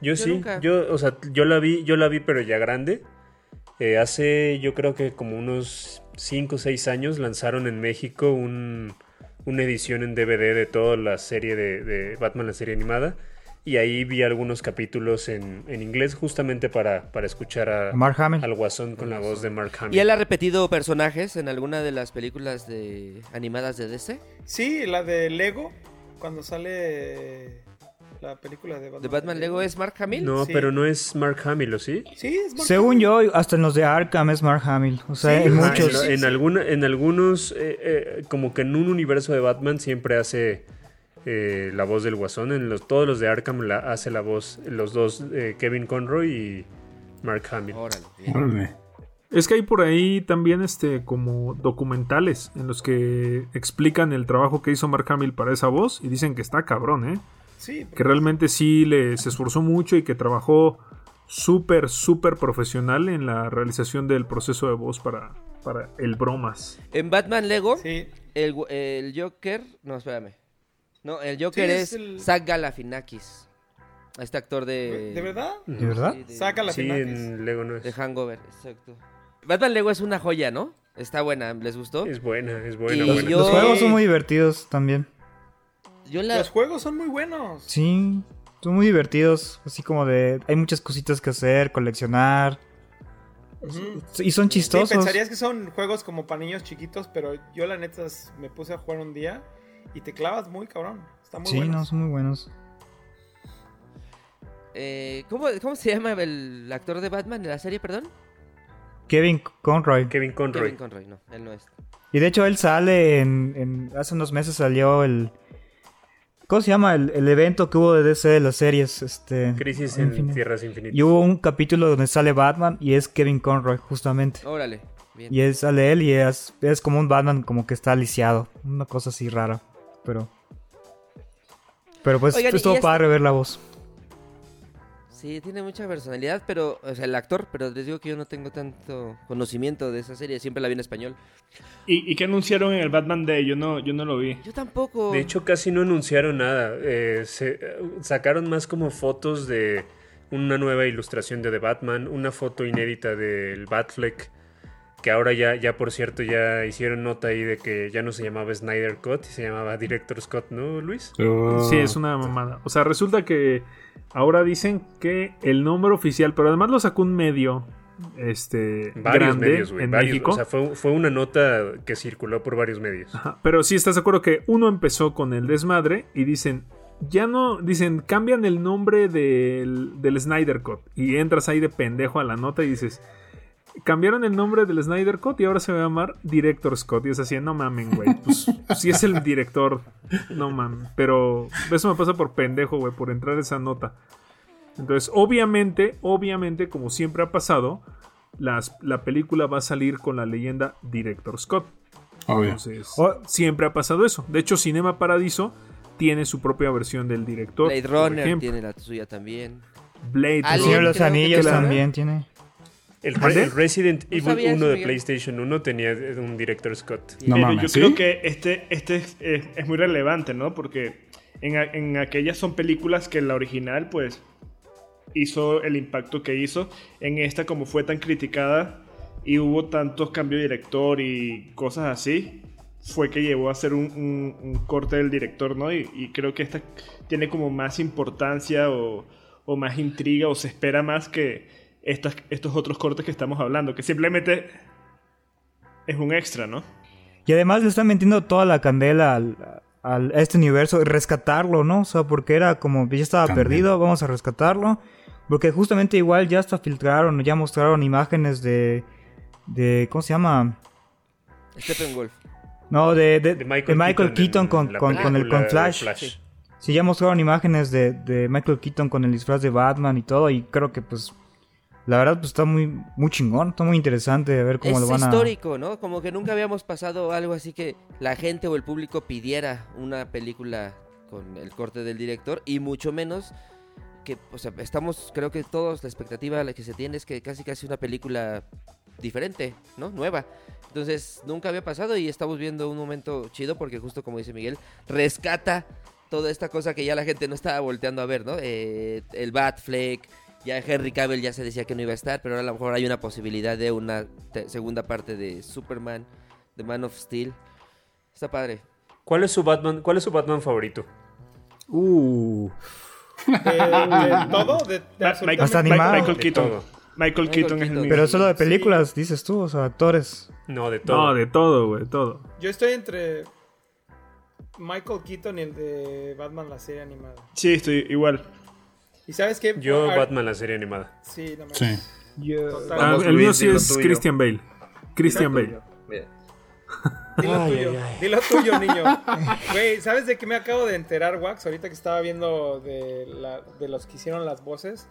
Speaker 3: Yo,
Speaker 2: Yo
Speaker 3: sí,
Speaker 2: nunca.
Speaker 3: yo, o sea, yo la vi, yo la vi, pero ya grande. Eh, hace, yo creo que como unos 5 o 6 años lanzaron en México un, una edición en DVD de toda la serie de, de Batman, la serie animada. Y ahí vi algunos capítulos en, en inglés justamente para, para escuchar a,
Speaker 7: Mark Hamill.
Speaker 3: al guasón con la voz de Mark Hamill.
Speaker 2: ¿Y él ha repetido personajes en alguna de las películas de animadas de DC?
Speaker 8: Sí, la de Lego, cuando sale La película de Batman.
Speaker 2: ¿De Batman Lego es Mark Hamill?
Speaker 3: No,
Speaker 8: Sí.
Speaker 3: pero no es Mark Hamill, ¿o sí?
Speaker 8: Sí, es Mark
Speaker 7: Según
Speaker 8: Hamill.
Speaker 7: yo, hasta en los de Arkham es Mark Hamill. O sea,
Speaker 8: Sí,
Speaker 7: en muchos.
Speaker 3: en, en alguna- en algunos, eh, eh, como que en un universo de Batman siempre hace eh, la voz del Guasón. En los, todos los de Arkham la, hace la voz, los dos, eh, Kevin Conroy y Mark Hamill.
Speaker 2: Órale.
Speaker 9: Órale.
Speaker 6: Es que hay por ahí también este como documentales en los que explican el trabajo que hizo Mark Hamill para esa voz y dicen que está cabrón, ¿eh?
Speaker 8: Sí,
Speaker 6: Que realmente sí le, se esforzó mucho y que trabajó súper, súper profesional en la realización del proceso de voz para, para el bromas.
Speaker 2: En Batman Lego,
Speaker 8: sí.
Speaker 2: el, el Joker... No, espérame. No, el Joker
Speaker 8: Sí,
Speaker 2: es,
Speaker 8: es el-
Speaker 2: Zach Galifianakis. Este actor de...
Speaker 8: ¿De verdad?
Speaker 7: ¿De verdad?
Speaker 2: Sí, de-
Speaker 8: Saca la
Speaker 3: Sí, en Lego no
Speaker 2: De
Speaker 3: es.
Speaker 2: Hangover, exacto. Batman Lego es una joya, ¿no? Está buena, ¿les gustó?
Speaker 3: Es buena, es buena,
Speaker 2: Y
Speaker 3: buena.
Speaker 2: yo-
Speaker 7: Los juegos son muy divertidos también.
Speaker 2: Yo la...
Speaker 8: Los juegos son muy buenos.
Speaker 7: Sí, son muy divertidos. Así como de. Hay muchas cositas que hacer, coleccionar. Y son
Speaker 8: Sí,
Speaker 7: chistosos.
Speaker 8: pensarías que son juegos como para niños chiquitos, pero yo la neta me puse a jugar un día y te clavas muy cabrón. Está muy
Speaker 7: sí,
Speaker 8: bueno.
Speaker 7: no, son muy buenos.
Speaker 2: eh, ¿cómo, ¿Cómo se llama el actor de Batman de la serie, perdón?
Speaker 7: Kevin Conroy.
Speaker 3: Kevin Conroy.
Speaker 2: Kevin Conroy, no, él no es.
Speaker 7: Y de hecho él sale en, en- hace unos meses salió el ¿cómo se llama? El, el evento que hubo de DC de las series, este
Speaker 3: Crisis en
Speaker 7: Infinite.
Speaker 3: Tierras Infinitas.
Speaker 7: Y hubo un capítulo donde sale Batman y es Kevin Conroy justamente.
Speaker 2: Órale, bien.
Speaker 7: Y él sale él y es, es como un Batman como que está lisiado, una cosa así rara, pero pero pues
Speaker 2: Oigan,
Speaker 7: estuvo
Speaker 2: este-
Speaker 7: padre ver la voz.
Speaker 2: Sí, tiene mucha personalidad, pero, o sea, el actor, pero les digo que yo no tengo tanto conocimiento de esa serie, siempre la vi en español.
Speaker 5: ¿Y, y qué anunciaron en el Batman Day? Yo no, yo no lo vi.
Speaker 2: Yo tampoco.
Speaker 3: De hecho, casi no anunciaron nada. Eh, se, eh, sacaron más como fotos de una nueva ilustración de The Batman, una foto inédita del Batfleck, que ahora ya, ya por cierto, ya hicieron nota ahí de que ya no se llamaba Snyder Cut y se llamaba Director Scott, ¿no, Luis?
Speaker 9: Oh.
Speaker 6: Sí, es una mamada. O sea, resulta que ahora dicen que el nombre oficial, pero además lo sacó un medio este
Speaker 3: Varios
Speaker 6: grande
Speaker 3: medios, güey.
Speaker 6: en
Speaker 3: varios.
Speaker 6: México.
Speaker 3: O sea, fue, fue una nota que circuló por varios medios.
Speaker 6: Ajá, Pero sí estás de acuerdo que uno empezó con el desmadre y dicen, ya no, dicen, cambian el nombre del, del Snyder Cut. Y entras ahí de pendejo a la nota y dices, cambiaron el nombre del Snyder Cut y ahora se va a llamar Director Scott. Y es así, no mamen, güey. Pues si es el director, no mamen. Pero eso me pasa por pendejo, güey, por entrar esa nota. Entonces, obviamente, obviamente, como siempre ha pasado, las, la película va a salir con la leyenda Director Scott.
Speaker 9: Obvio.
Speaker 6: Entonces,
Speaker 7: Oh.
Speaker 6: siempre ha pasado eso. De hecho, Cinema Paradiso tiene su propia versión del director.
Speaker 2: Blade Runner tiene la suya también.
Speaker 6: Blade
Speaker 7: El
Speaker 2: Alien,
Speaker 7: Señor de los Anillos también tiene.
Speaker 3: El, el Resident
Speaker 2: ¿No
Speaker 3: Evil
Speaker 2: sabías,
Speaker 3: 1 de? PlayStation 1 tenía un Director Scott.
Speaker 9: No
Speaker 5: Pero
Speaker 9: mames,
Speaker 5: yo
Speaker 9: ¿sí?
Speaker 5: creo que este, este es, es- es muy relevante, ¿no? Porque en, a- en aquellas son películas que la original, pues, hizo el impacto que hizo. En esta, como fue tan criticada y hubo tantos cambios de director y cosas así, fue que llevó a hacer un, un- un corte del director, ¿no? Y, y creo que esta tiene como más importancia o, o más intriga o se espera más que estas, estos otros cortes que estamos hablando, que simplemente es un extra, ¿no?
Speaker 7: Y además le están metiendo toda la candela al, al- a este universo y rescatarlo, ¿no? O sea, porque era como ya estaba
Speaker 9: También.
Speaker 7: perdido, vamos a rescatarlo. Porque justamente igual ya hasta filtraron, ya mostraron imágenes de. de ¿Cómo se llama?
Speaker 2: Steppenwolf.
Speaker 7: No, de, de,
Speaker 3: De
Speaker 7: de
Speaker 3: Michael,
Speaker 7: Michael, Keaton,
Speaker 3: en
Speaker 7: con, con, con el con
Speaker 3: de
Speaker 7: Flash. Sí, ya mostraron imágenes de, de Michael Keaton con el disfraz de Batman y todo. Y creo que pues. La verdad, pues está muy, muy chingón, está muy interesante ver cómo
Speaker 2: es
Speaker 7: lo van a.
Speaker 2: histórico, ¿no? Como que nunca habíamos pasado algo así que la gente o el público pidiera una película con el corte del director y mucho menos que, o sea, estamos, creo que todos, la expectativa la que se tiene es que casi casi una película diferente, ¿no? Nueva. Entonces, nunca había pasado y estamos viendo un momento chido porque justo como dice Miguel, rescata toda esta cosa que ya la gente no estaba volteando a ver, ¿no? Eh, el Batfleck, ya Henry Cavill ya se decía que no iba a estar, pero ahora a lo mejor hay una posibilidad de una segunda parte de Superman, de Man of Steel. Está padre.
Speaker 3: ¿Cuál es su Batman, cuál es su Batman favorito?
Speaker 6: Uh,
Speaker 8: ¿De, de todo? ¿De, de
Speaker 5: Ma-
Speaker 8: absolutamente
Speaker 7: Hasta
Speaker 5: Michael-
Speaker 7: animado.
Speaker 5: Michael
Speaker 3: De
Speaker 5: Keaton.
Speaker 3: todo.
Speaker 5: Michael,
Speaker 2: Michael
Speaker 5: Keaton es el.
Speaker 7: Pero solo de
Speaker 8: Sí.
Speaker 7: películas, dices tú, o sea, actores.
Speaker 3: No, de todo.
Speaker 6: no, de todo, güey, todo.
Speaker 8: Yo estoy entre Michael Keaton y el de Batman, la serie animada.
Speaker 5: Sí, estoy igual.
Speaker 8: ¿Y sabes qué?
Speaker 3: Yo, Batman, la serie animada.
Speaker 8: Sí, no me
Speaker 9: Sí.
Speaker 6: Ah,
Speaker 4: Vamos,
Speaker 6: el mío sí es
Speaker 4: tuyo.
Speaker 6: Christian Bale. Christian Bale.
Speaker 8: Dilo tuyo, dilo tuyo, niño. Güey, ¿sabes de qué me acabo de enterar, Wax? Ahorita que estaba viendo de, la- de los que hicieron las voces.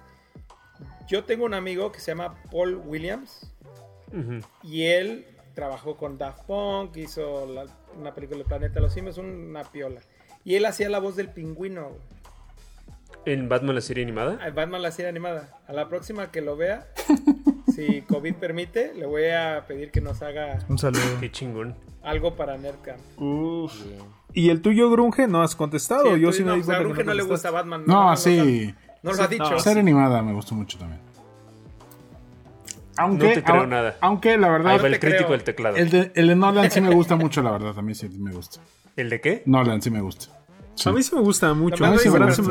Speaker 8: Yo tengo un amigo que se llama Paul Williams
Speaker 3: Ujú.
Speaker 8: y él trabajó con Daft Punk, hizo la- una película de Planeta de los Simios, una piola. Y él hacía la voz del pingüino, güey.
Speaker 3: ¿En Batman, la serie animada?
Speaker 8: A Batman la serie animada. A la próxima que lo vea, si COVID permite, le voy a pedir que nos haga
Speaker 7: Un saludo.
Speaker 3: Qué chingón.
Speaker 8: algo para Nerdcamp.
Speaker 5: Uf.
Speaker 6: ¿Y el tuyo, Grunge? ¿No has contestado?
Speaker 8: Sí,
Speaker 6: Yo sí me
Speaker 8: no,
Speaker 6: di
Speaker 8: pues, a Grunge no le gusta. Batman.
Speaker 9: No,
Speaker 8: Batman
Speaker 9: sí.
Speaker 8: No lo ha dicho.
Speaker 6: no,
Speaker 9: Serie animada me gustó mucho también. Aunque,
Speaker 3: No te creo nada.
Speaker 9: Aunque la
Speaker 3: Ahí
Speaker 9: verdad,
Speaker 3: va el
Speaker 8: te
Speaker 3: crítico
Speaker 8: creo.
Speaker 3: del teclado.
Speaker 9: el de, el de Nolan sí me gusta mucho, la verdad. También sí me gusta.
Speaker 3: ¿El de qué?
Speaker 9: Nolan sí me gusta. Sí.
Speaker 6: A mí sí me gusta mucho. A mí sí me, se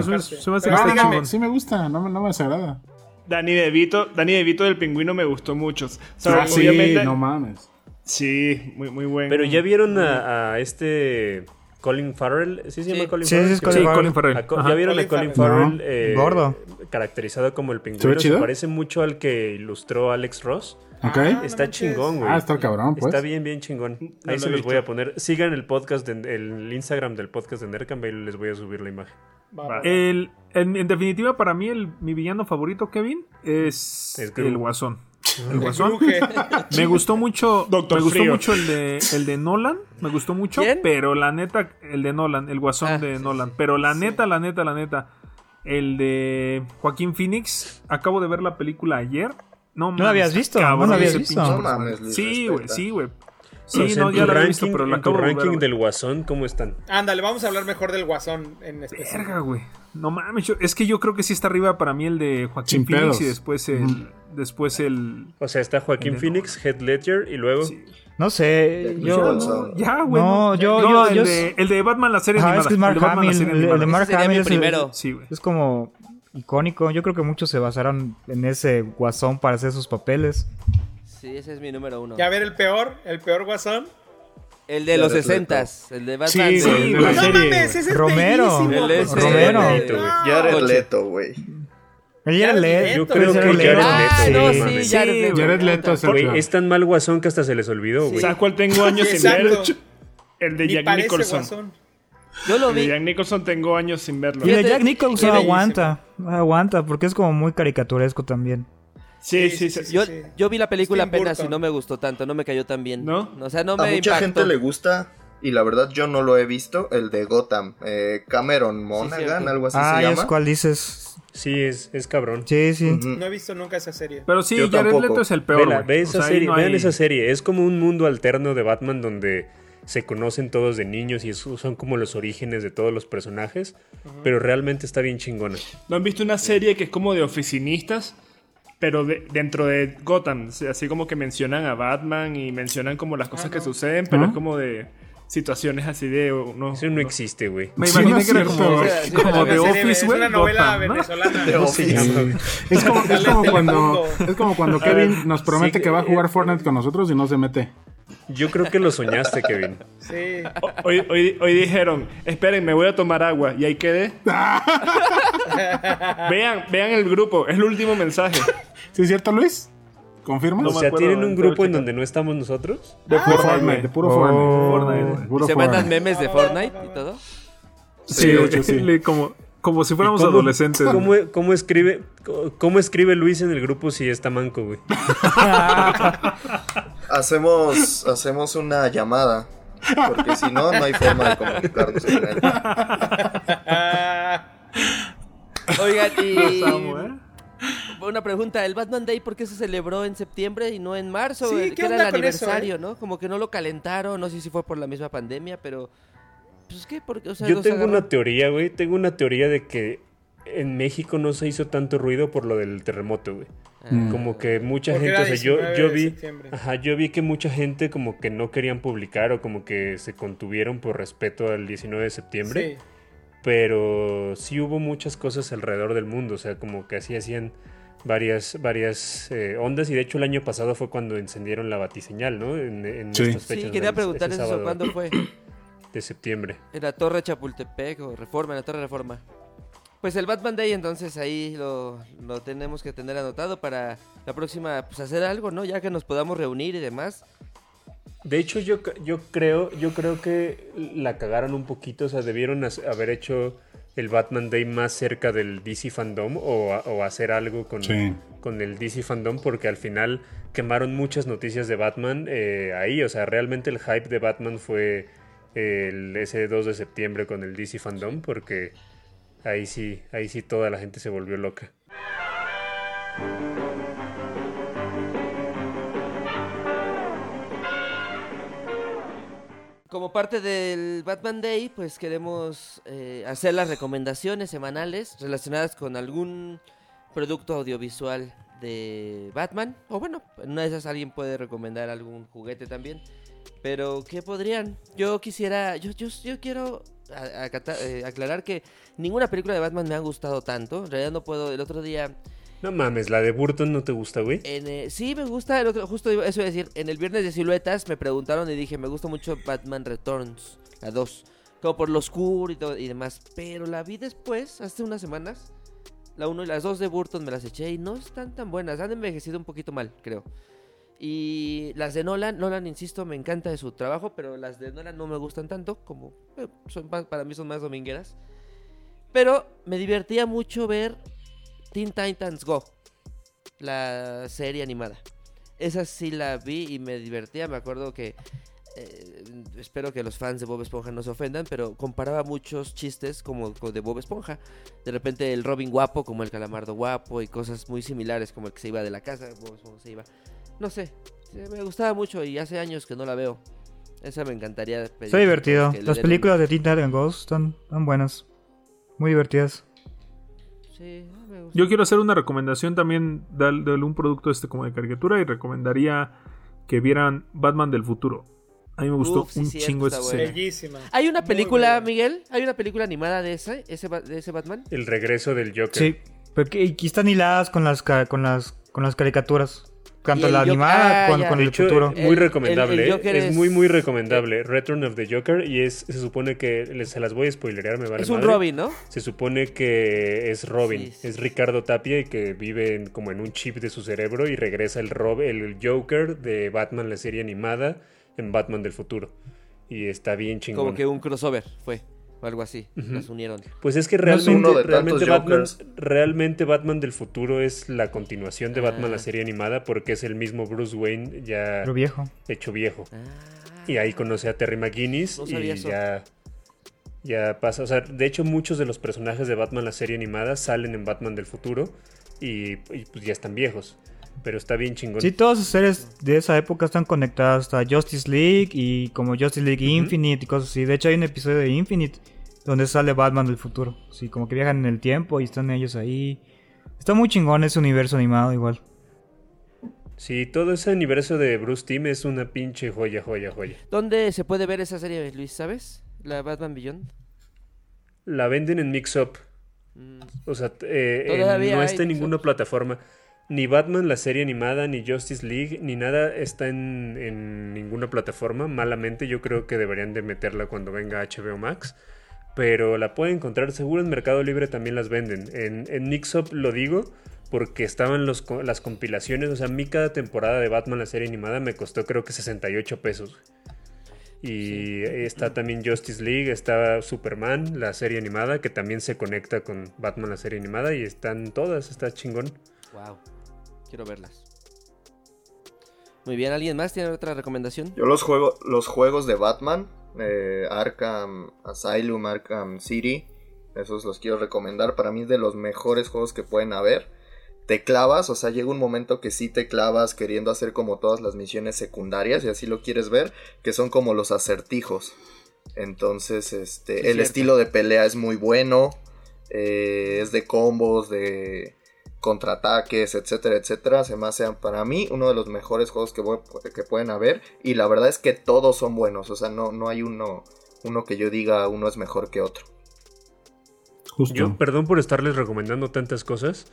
Speaker 6: hace que
Speaker 9: sí gusta, no, me- no me desagrada.
Speaker 5: Danny DeVito, Danny DeVito del pingüino me gustó mucho. O sea,
Speaker 9: Ah, sí, no mames.
Speaker 5: Sí, muy, muy bueno.
Speaker 3: Pero ya vieron a, a este Colin Farrell. ¿Sí se llama
Speaker 2: Sí.
Speaker 3: Colin Farrell?
Speaker 7: sí, es Colin
Speaker 6: Sí,
Speaker 7: Farrell.
Speaker 6: Colin Farrell.
Speaker 3: A Co-
Speaker 6: Ajá.
Speaker 3: ¿Ya vieron
Speaker 8: Colin
Speaker 3: a Colin
Speaker 8: Farrell.
Speaker 3: Farrell?
Speaker 9: No.
Speaker 3: eh,
Speaker 7: Gordo.
Speaker 3: Caracterizado como el
Speaker 9: ¿Se ve
Speaker 3: pingüino. Se, parece mucho al que ilustró Alex Ross.
Speaker 9: ¿Ok?
Speaker 8: Ah,
Speaker 3: Está chingón, güey.
Speaker 9: Ah, está el cabrón, pues.
Speaker 3: Está bien, bien chingón.
Speaker 5: No
Speaker 3: Ahí se los
Speaker 5: visto.
Speaker 3: voy a poner. Sigan el podcast, de- el Instagram del podcast de Nerdcamp y les voy a subir la imagen.
Speaker 6: El, en, en definitiva, para mí, el, mi villano favorito, Kevin, es, el Guasón. El Guasón. Me gustó mucho,
Speaker 5: Doctor
Speaker 6: me gustó
Speaker 5: Frío.
Speaker 6: mucho el de, el de Nolan, me gustó mucho,
Speaker 2: ¿Quién?
Speaker 6: pero la neta, el de Nolan, el Guasón
Speaker 2: Ah,
Speaker 6: de
Speaker 2: sí,
Speaker 6: Nolan, pero la neta, la neta, la neta, el de Joaquín Phoenix, acabo de ver la película ayer. No,
Speaker 7: ¿No la habías visto?
Speaker 6: cabrón,
Speaker 7: ¿No la habías visto? No
Speaker 4: mames,
Speaker 6: Sí, güey, sí, güey. Sí, no, ya había
Speaker 3: ranking,
Speaker 6: visto, pero la acabo
Speaker 3: ranking
Speaker 6: ver.
Speaker 3: del Guasón, ¿cómo están?
Speaker 8: Ándale, vamos a hablar mejor del Guasón en especial.
Speaker 6: Verga, güey. No mames, yo- es que yo creo que sí está arriba para mí el de Joaquín
Speaker 9: Sin
Speaker 6: Phoenix
Speaker 9: pedos.
Speaker 6: y después el, después el,
Speaker 3: O sea, está Joaquín
Speaker 6: de
Speaker 3: Phoenix, Heath Ledger y luego...
Speaker 7: No sé,
Speaker 4: Ya,
Speaker 7: yo...
Speaker 4: ya,
Speaker 6: No, ya, güey.
Speaker 7: No, yo-
Speaker 6: No,
Speaker 7: yo-
Speaker 6: el,
Speaker 7: yo-
Speaker 6: de, el de Batman, la serie
Speaker 7: Ajá,
Speaker 6: animada.
Speaker 7: es que es Mark
Speaker 6: el de Batman, la
Speaker 7: Hamill,
Speaker 6: serie
Speaker 7: el- el de. Mark Hamill es
Speaker 2: primero.
Speaker 6: Sí, güey.
Speaker 7: Es como icónico. Yo creo que muchos se basaron en ese guasón para hacer sus papeles.
Speaker 2: Sí, ese es mi número uno.
Speaker 8: Y a ver, el peor, el peor Guasón.
Speaker 2: El de los
Speaker 4: Jared Leto.
Speaker 2: 60s, el de Batman.
Speaker 6: Sí, la
Speaker 8: no
Speaker 6: serie.
Speaker 8: mames, ese es
Speaker 7: Romero.
Speaker 2: El ese-
Speaker 7: Romero.
Speaker 4: Jared. Leto, güey.
Speaker 7: Ella
Speaker 8: Jared
Speaker 7: le-
Speaker 8: Leto.
Speaker 3: Yo creo que
Speaker 7: Jared
Speaker 3: Jared
Speaker 7: Leto.
Speaker 2: Ah, no, sí,
Speaker 3: mames.
Speaker 2: Jared
Speaker 6: Sí,
Speaker 2: Leto.
Speaker 9: Es
Speaker 3: Güey, es tan mal Guasón que hasta se les olvidó, güey.
Speaker 5: ¿Sabes cuál tengo años sin ver? El de Jack Nicholson.
Speaker 8: Guasón.
Speaker 2: Yo lo
Speaker 5: El de
Speaker 2: vi.
Speaker 5: Jack Nicholson tengo años sin verlo.
Speaker 7: Y el de Jack Nicholson aguanta. Aguanta, porque es como muy caricaturesco también.
Speaker 5: Sí,
Speaker 8: Sí,
Speaker 5: sí,
Speaker 8: sí,
Speaker 5: sí.
Speaker 2: Yo,
Speaker 8: sí.
Speaker 2: yo vi la película apenas y no me gustó tanto, no me cayó tan bien.
Speaker 5: ¿No?
Speaker 2: O sea, no
Speaker 4: A
Speaker 2: me
Speaker 4: mucha
Speaker 2: impactó.
Speaker 4: gente le gusta y la verdad yo no lo he visto, el de Gotham. Eh, Cameron Monaghan, algo así
Speaker 7: Ah,
Speaker 4: se
Speaker 7: ya es
Speaker 4: llama.
Speaker 7: cuál dices.
Speaker 3: Sí, es, es cabrón.
Speaker 7: Sí, sí.
Speaker 8: No he visto nunca esa serie.
Speaker 6: Pero sí,
Speaker 4: Yo
Speaker 6: Jared
Speaker 4: tampoco.
Speaker 6: Leto es el peor.
Speaker 3: Vela,
Speaker 6: O
Speaker 3: esa
Speaker 6: sea,
Speaker 3: serie,
Speaker 6: no
Speaker 3: vean esa serie. Es como un mundo alterno de Batman donde se conocen todos de niños y eso son como los orígenes de todos los personajes. Pero realmente está bien chingona.
Speaker 5: ¿No han visto una serie que es como de oficinistas? Pero de- dentro de Gotham, así como que mencionan a Batman y mencionan como las cosas que suceden, pero
Speaker 9: ¿Ah?
Speaker 5: es como de situaciones así de... No,
Speaker 3: Eso no existe, güey.
Speaker 6: Me
Speaker 9: Sí,
Speaker 6: imaginé
Speaker 9: no es
Speaker 6: que era
Speaker 9: cierto.
Speaker 6: como,
Speaker 2: sí,
Speaker 6: como The Office,
Speaker 8: es
Speaker 6: güey.
Speaker 8: una novela
Speaker 6: Gotham, ¿no?
Speaker 8: venezolana.
Speaker 4: Office.
Speaker 9: Es como, es cuando, es como cuando Kevin nos promete
Speaker 3: sí,
Speaker 9: que va a
Speaker 3: eh,
Speaker 9: jugar Fortnite con nosotros y no se mete.
Speaker 3: Yo creo que lo soñaste, Kevin.
Speaker 8: Sí.
Speaker 5: Hoy, hoy, hoy dijeron, esperen, me voy a tomar agua. Y ahí quedé. vean, vean el grupo, es el último mensaje.
Speaker 9: ¿Sí es cierto, Luis? ¿Confirmas?
Speaker 3: O sea, ¿tienen un grupo en donde no estamos nosotros?
Speaker 9: de puro Fortnite, de puro Fortnite. Puro
Speaker 2: Se mandan memes de Fortnite y todo.
Speaker 9: Sí, de hecho, sí.
Speaker 6: Le- como, como si fuéramos
Speaker 3: ¿Cómo-
Speaker 6: adolescentes.
Speaker 3: ¿Cómo, cómo escribe, ¿Cómo escribe Luis en el grupo si está manco, güey?
Speaker 4: Hacemos, hacemos una llamada. Porque si no, no hay forma de comunicarnos con él.
Speaker 8: Ah,
Speaker 2: Oigan, y...
Speaker 6: Los amo, ¿eh?
Speaker 2: Una pregunta, ¿el Batman Day por qué se celebró en septiembre y no en marzo?
Speaker 8: Sí, ¿qué
Speaker 2: que era el
Speaker 8: con eso,
Speaker 2: aniversario,
Speaker 8: eh?
Speaker 2: ¿no? Como que no lo calentaron, no sé si fue por la misma pandemia, pero... Pues qué, porque, o sea,
Speaker 3: Yo tengo
Speaker 2: agarró-
Speaker 3: una teoría, güey. Tengo una teoría de que en México no se hizo tanto ruido por lo del terremoto, güey.
Speaker 9: Mm.
Speaker 3: Como que mucha
Speaker 8: Porque
Speaker 3: gente, o sea, yo,
Speaker 8: 19
Speaker 3: yo vi, ajá, yo vi que mucha gente como que no querían publicar o como que se contuvieron por respeto al 19 de septiembre.
Speaker 8: sí.
Speaker 3: pero sí hubo muchas cosas alrededor del mundo, o sea, como que así hacían varias, varias eh, ondas y de hecho el año pasado fue cuando encendieron la batiseñal, ¿no? En, en
Speaker 9: Sí.
Speaker 3: estas
Speaker 2: Sí, quería preguntarles
Speaker 3: Ese
Speaker 2: eso. ¿cuándo fue?
Speaker 3: de septiembre.
Speaker 2: En la Torre Chapultepec o Reforma, en la Torre Reforma. Pues el Batman Day, entonces ahí lo, lo tenemos que tener anotado para la próxima, pues hacer algo, ¿no? Ya que nos podamos reunir y demás.
Speaker 3: De hecho, yo, yo creo, yo creo que la cagaron un poquito, o sea, debieron haber hecho el Batman Day más cerca del DC Fandom o, o hacer algo con,
Speaker 9: Sí.
Speaker 3: con el DC Fandom porque al final quemaron muchas noticias de Batman eh, ahí, o sea, realmente el hype de Batman fue el ese 2 de septiembre con el DC Fandom porque ahí sí, ahí sí toda la gente se volvió loca.
Speaker 2: Como parte del Batman Day, pues queremos eh, hacer las recomendaciones semanales relacionadas con algún producto audiovisual de Batman. O bueno, en una de esas alguien puede recomendar algún juguete también. Pero, ¿qué podrían? Yo quisiera, yo, yo, yo quiero a- eh, aclarar que ninguna película de Batman me ha gustado tanto. En realidad no puedo, el otro día
Speaker 3: No mames, la de Burton no te gusta, güey.
Speaker 2: en, eh, sí, me gusta, el otro, justo eso iba a decir, en el viernes de siluetas me preguntaron y dije, me gusta mucho Batman Returns, la 2, como por lo oscuro y, todo, y demás, pero la vi después, hace unas semanas, la 1 y las 2 de Burton me las eché y no están tan buenas, han envejecido un poquito mal, creo. Y las de Nolan, Nolan, insisto, me encanta de su trabajo, pero las de Nolan no me gustan tanto, como eh, son para mí son más domingueras. Pero me divertía mucho ver Teen Titans Go, la serie animada. Esa sí la vi y me divertía. Me acuerdo que. eh, espero que los fans de Bob Esponja no se ofendan, pero comparaba muchos chistes como con de Bob Esponja. De repente el Robin guapo, como el calamardo guapo, y cosas muy similares, como el que se iba de la casa, Bob Esponja se iba. No sé, sí, me gustaba mucho y hace años que no la veo. Esa me encantaría. pedir
Speaker 7: Está divertido. Las películas de Teen Titans Ghost están, están buenas. Muy divertidas.
Speaker 2: Sí, me gusta.
Speaker 6: Yo quiero hacer una recomendación también de, de un producto este como de caricatura y recomendaría que vieran Batman del futuro. A mí me gustó
Speaker 2: Uf, sí,
Speaker 6: un
Speaker 2: cierto,
Speaker 6: chingo esa serie.
Speaker 8: Bellísima.
Speaker 2: Hay una película. Miguel. Hay una película animada de ese, ese, de ese Batman.
Speaker 3: El regreso del Joker.
Speaker 7: Sí, porque y aquí están hiladas con las, ca- con las, con las caricaturas. Tanto la
Speaker 2: Joker-
Speaker 7: animada
Speaker 2: ah,
Speaker 7: con, el
Speaker 3: hecho,
Speaker 7: futuro.
Speaker 3: muy
Speaker 2: El-
Speaker 3: recomendable.
Speaker 2: el- el
Speaker 3: ¿eh?
Speaker 2: Joker
Speaker 3: es,
Speaker 2: es-
Speaker 3: muy, muy recomendable. Return of the Joker. Y es se supone que. les- Se las voy a spoilerear, me vale
Speaker 2: es un
Speaker 3: madre.
Speaker 2: Robin, ¿no?
Speaker 3: Se supone que es Robin.
Speaker 2: Sí, sí.
Speaker 3: Es Ricardo Tapia y que vive en- como en un chip de su cerebro. Y regresa el, Rob, el Joker de Batman, la serie animada, en Batman del futuro. Y está bien chingón.
Speaker 2: Como que un crossover fue. O algo así. Las unieron.
Speaker 3: Pues es que realmente, realmente, Batman,
Speaker 4: Jokers.
Speaker 3: realmente Batman del futuro es la continuación de Batman,
Speaker 2: Ah.
Speaker 3: la serie animada, porque es el mismo Bruce Wayne ya
Speaker 7: Pero viejo.
Speaker 3: hecho viejo.
Speaker 2: Ah.
Speaker 3: Y ahí conoce a Terry McGuinness
Speaker 2: No
Speaker 3: y
Speaker 2: eso.
Speaker 3: ya, ya pasa. O sea, de hecho, muchos de los personajes de Batman, la serie animada, salen en Batman del futuro y, y, pues ya están viejos. Pero está bien chingón.
Speaker 7: Sí, todas las series de esa época están conectadas hasta Justice League y como Justice League Infinite y cosas así. De hecho, hay un episodio de Infinite donde sale Batman del futuro. Sí, como que viajan en el tiempo y están ellos ahí. Está muy chingón ese universo animado igual.
Speaker 3: Sí, todo ese universo de Bruce Timm es una pinche joya, joya, joya.
Speaker 2: ¿Dónde se puede ver esa serie, Luis? ¿Sabes? La Batman Beyond.
Speaker 3: La venden en Mix Up.
Speaker 2: Mm.
Speaker 3: O sea, eh, en- no está en ninguna plataforma. Ni Batman, la serie animada, ni Justice League, ni nada está en, en ninguna plataforma. Malamente, yo creo que deberían de meterla cuando venga HBO Max. Pero la pueden encontrar seguro en Mercado Libre también las venden. En, en Mixup lo digo porque estaban los, las compilaciones. O sea, a mí cada temporada de Batman, la serie animada, me costó creo que 68 pesos. Y está también Justice League, está Superman, la serie animada, que también se conecta con Batman, la serie animada, y están todas, está chingón.
Speaker 2: Wow. Quiero verlas. Muy bien, ¿alguien más tiene otra recomendación?
Speaker 4: Yo los, juego, los juegos de Batman, eh, Arkham Asylum, Arkham City, esos los quiero recomendar. Para mí es de los mejores juegos que pueden haber. Te clavas, o sea, llega un momento que sí te clavas queriendo hacer como todas las misiones secundarias, y así lo quieres ver, que son como los acertijos. Entonces, este,
Speaker 2: Sí,
Speaker 4: el
Speaker 2: cierto.
Speaker 4: estilo de pelea es muy bueno, eh, es de combos, de contraataques, etcétera, etcétera. Se me hace para mí uno de los mejores juegos que, voy- que pueden haber. Y la verdad es que todos son buenos. O sea, no, no hay uno, uno que yo diga uno es mejor que otro.
Speaker 9: Justo.
Speaker 3: Yo, perdón por estarles recomendando tantas cosas,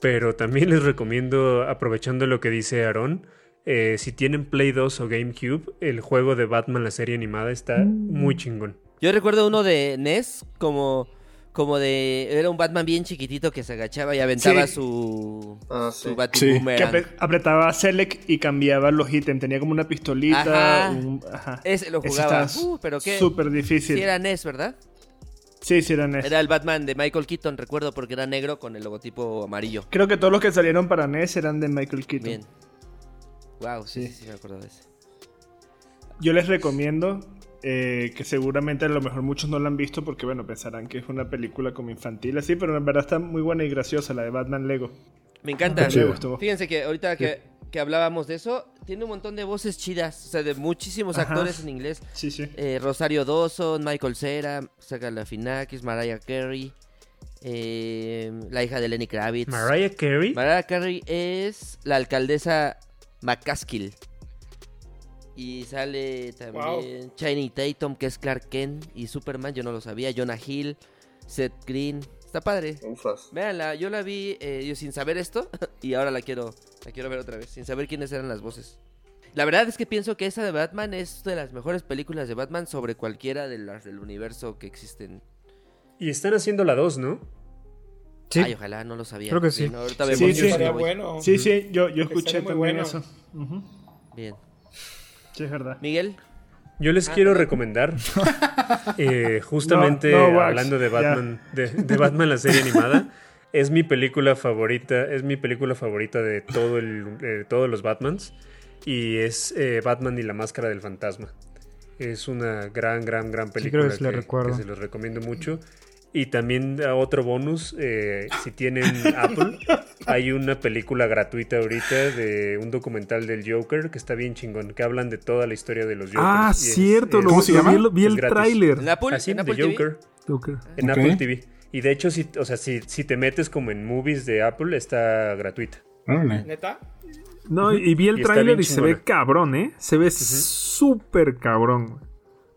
Speaker 3: pero también les recomiendo, aprovechando lo que dice Aarón, eh, si tienen Play 2 o GameCube, el juego de Batman, la serie animada, está muy chingón.
Speaker 2: Yo recuerdo uno de NES como como de era un Batman bien chiquitito que se agachaba y aventaba
Speaker 5: Sí.
Speaker 2: su
Speaker 4: Ah,
Speaker 2: su
Speaker 4: sí.
Speaker 5: Que apre- apretaba Select y cambiaba los ítems. Tenía como una pistolita.
Speaker 2: Ajá.
Speaker 5: un- ajá.
Speaker 2: Ese lo jugaba. Uh, pero qué
Speaker 5: Súper difícil.
Speaker 2: Sí era NES, ¿verdad?
Speaker 5: Sí, sí era NES.
Speaker 2: Era el Batman de Michael Keaton, recuerdo, porque era negro con el logotipo amarillo.
Speaker 5: Creo que todos los que salieron para NES eran de Michael Keaton.
Speaker 2: Bien. Wow, sí,
Speaker 5: Sí.
Speaker 2: sí, sí, me acuerdo de ese.
Speaker 5: Yo les recomiendo eh, que seguramente a lo mejor muchos no la han visto porque, bueno, pensarán que es una película como infantil así, pero en verdad está muy buena y graciosa la de Batman Lego.
Speaker 2: Me encanta.
Speaker 5: Me gustó.
Speaker 2: Fíjense que ahorita que, que hablábamos de eso, tiene un montón de voces chidas, o sea, de muchísimos
Speaker 5: Ajá.
Speaker 2: actores en inglés.
Speaker 5: Sí, sí.
Speaker 2: Eh, Rosario Dawson, Michael Cera, Saga Lafinakis, Mariah Carey, eh, la hija de Lenny Kravitz.
Speaker 3: Mariah Carey.
Speaker 2: Mariah Carey es la alcaldesa McCaskill. Y sale también Channing Tatum, que es Clark Kent, y Superman, yo no lo sabía, Jonah Hill, Seth Green. Está padre.
Speaker 4: Ufas.
Speaker 2: Véanla, yo la vi eh, yo sin saber esto y ahora la quiero, la quiero ver otra vez, sin saber quiénes eran las voces. La verdad es que pienso que esa de Batman es de las mejores películas de Batman sobre cualquiera de las del universo que existen.
Speaker 3: Y están haciendo la 2, ¿no?
Speaker 7: Sí.
Speaker 2: Ay, ojalá, no lo sabía.
Speaker 7: Creo que sí.
Speaker 2: Bien, ahorita
Speaker 5: Sí,
Speaker 2: vemos.
Speaker 5: sí,
Speaker 2: yo
Speaker 5: sí.
Speaker 2: sí
Speaker 8: bueno.
Speaker 5: Yo, yo escuché también
Speaker 8: muy bueno.
Speaker 5: eso.
Speaker 2: Bien.
Speaker 5: Sí, es verdad.
Speaker 2: Miguel,
Speaker 3: Yo les
Speaker 2: Ah,
Speaker 3: quiero recomendar, eh, justamente
Speaker 5: No, no,
Speaker 3: hablando de. Batman, de, de Batman la serie animada, es mi película favorita, es mi película favorita de todo el, eh, todos los Batmans y es eh, Batman y la máscara del fantasma. Es una gran, gran, gran
Speaker 7: creo
Speaker 3: película
Speaker 7: que sí la recuerdo.
Speaker 3: que se los recomiendo mucho. Y también a otro bonus, eh, si tienen Apple, hay una película gratuita ahorita de un documental del Joker que está bien chingón, que hablan de toda la historia de los Jokers.
Speaker 6: Ah,
Speaker 3: es-
Speaker 6: cierto,
Speaker 3: es-
Speaker 6: lo,
Speaker 9: ¿Cómo se llama?
Speaker 6: vi, el- vi tráiler.
Speaker 2: en Apple,
Speaker 3: Así,
Speaker 2: en
Speaker 3: de
Speaker 2: Apple TV.
Speaker 3: Joker
Speaker 6: Joker.
Speaker 3: en. Apple TV. Y de hecho, si, o sea, si, si te metes como en movies de Apple, está gratuita.
Speaker 8: ¿Neta?
Speaker 6: No, y vi el tráiler y se ve cabrón, ¿eh? Se ve súper cabrón. güey.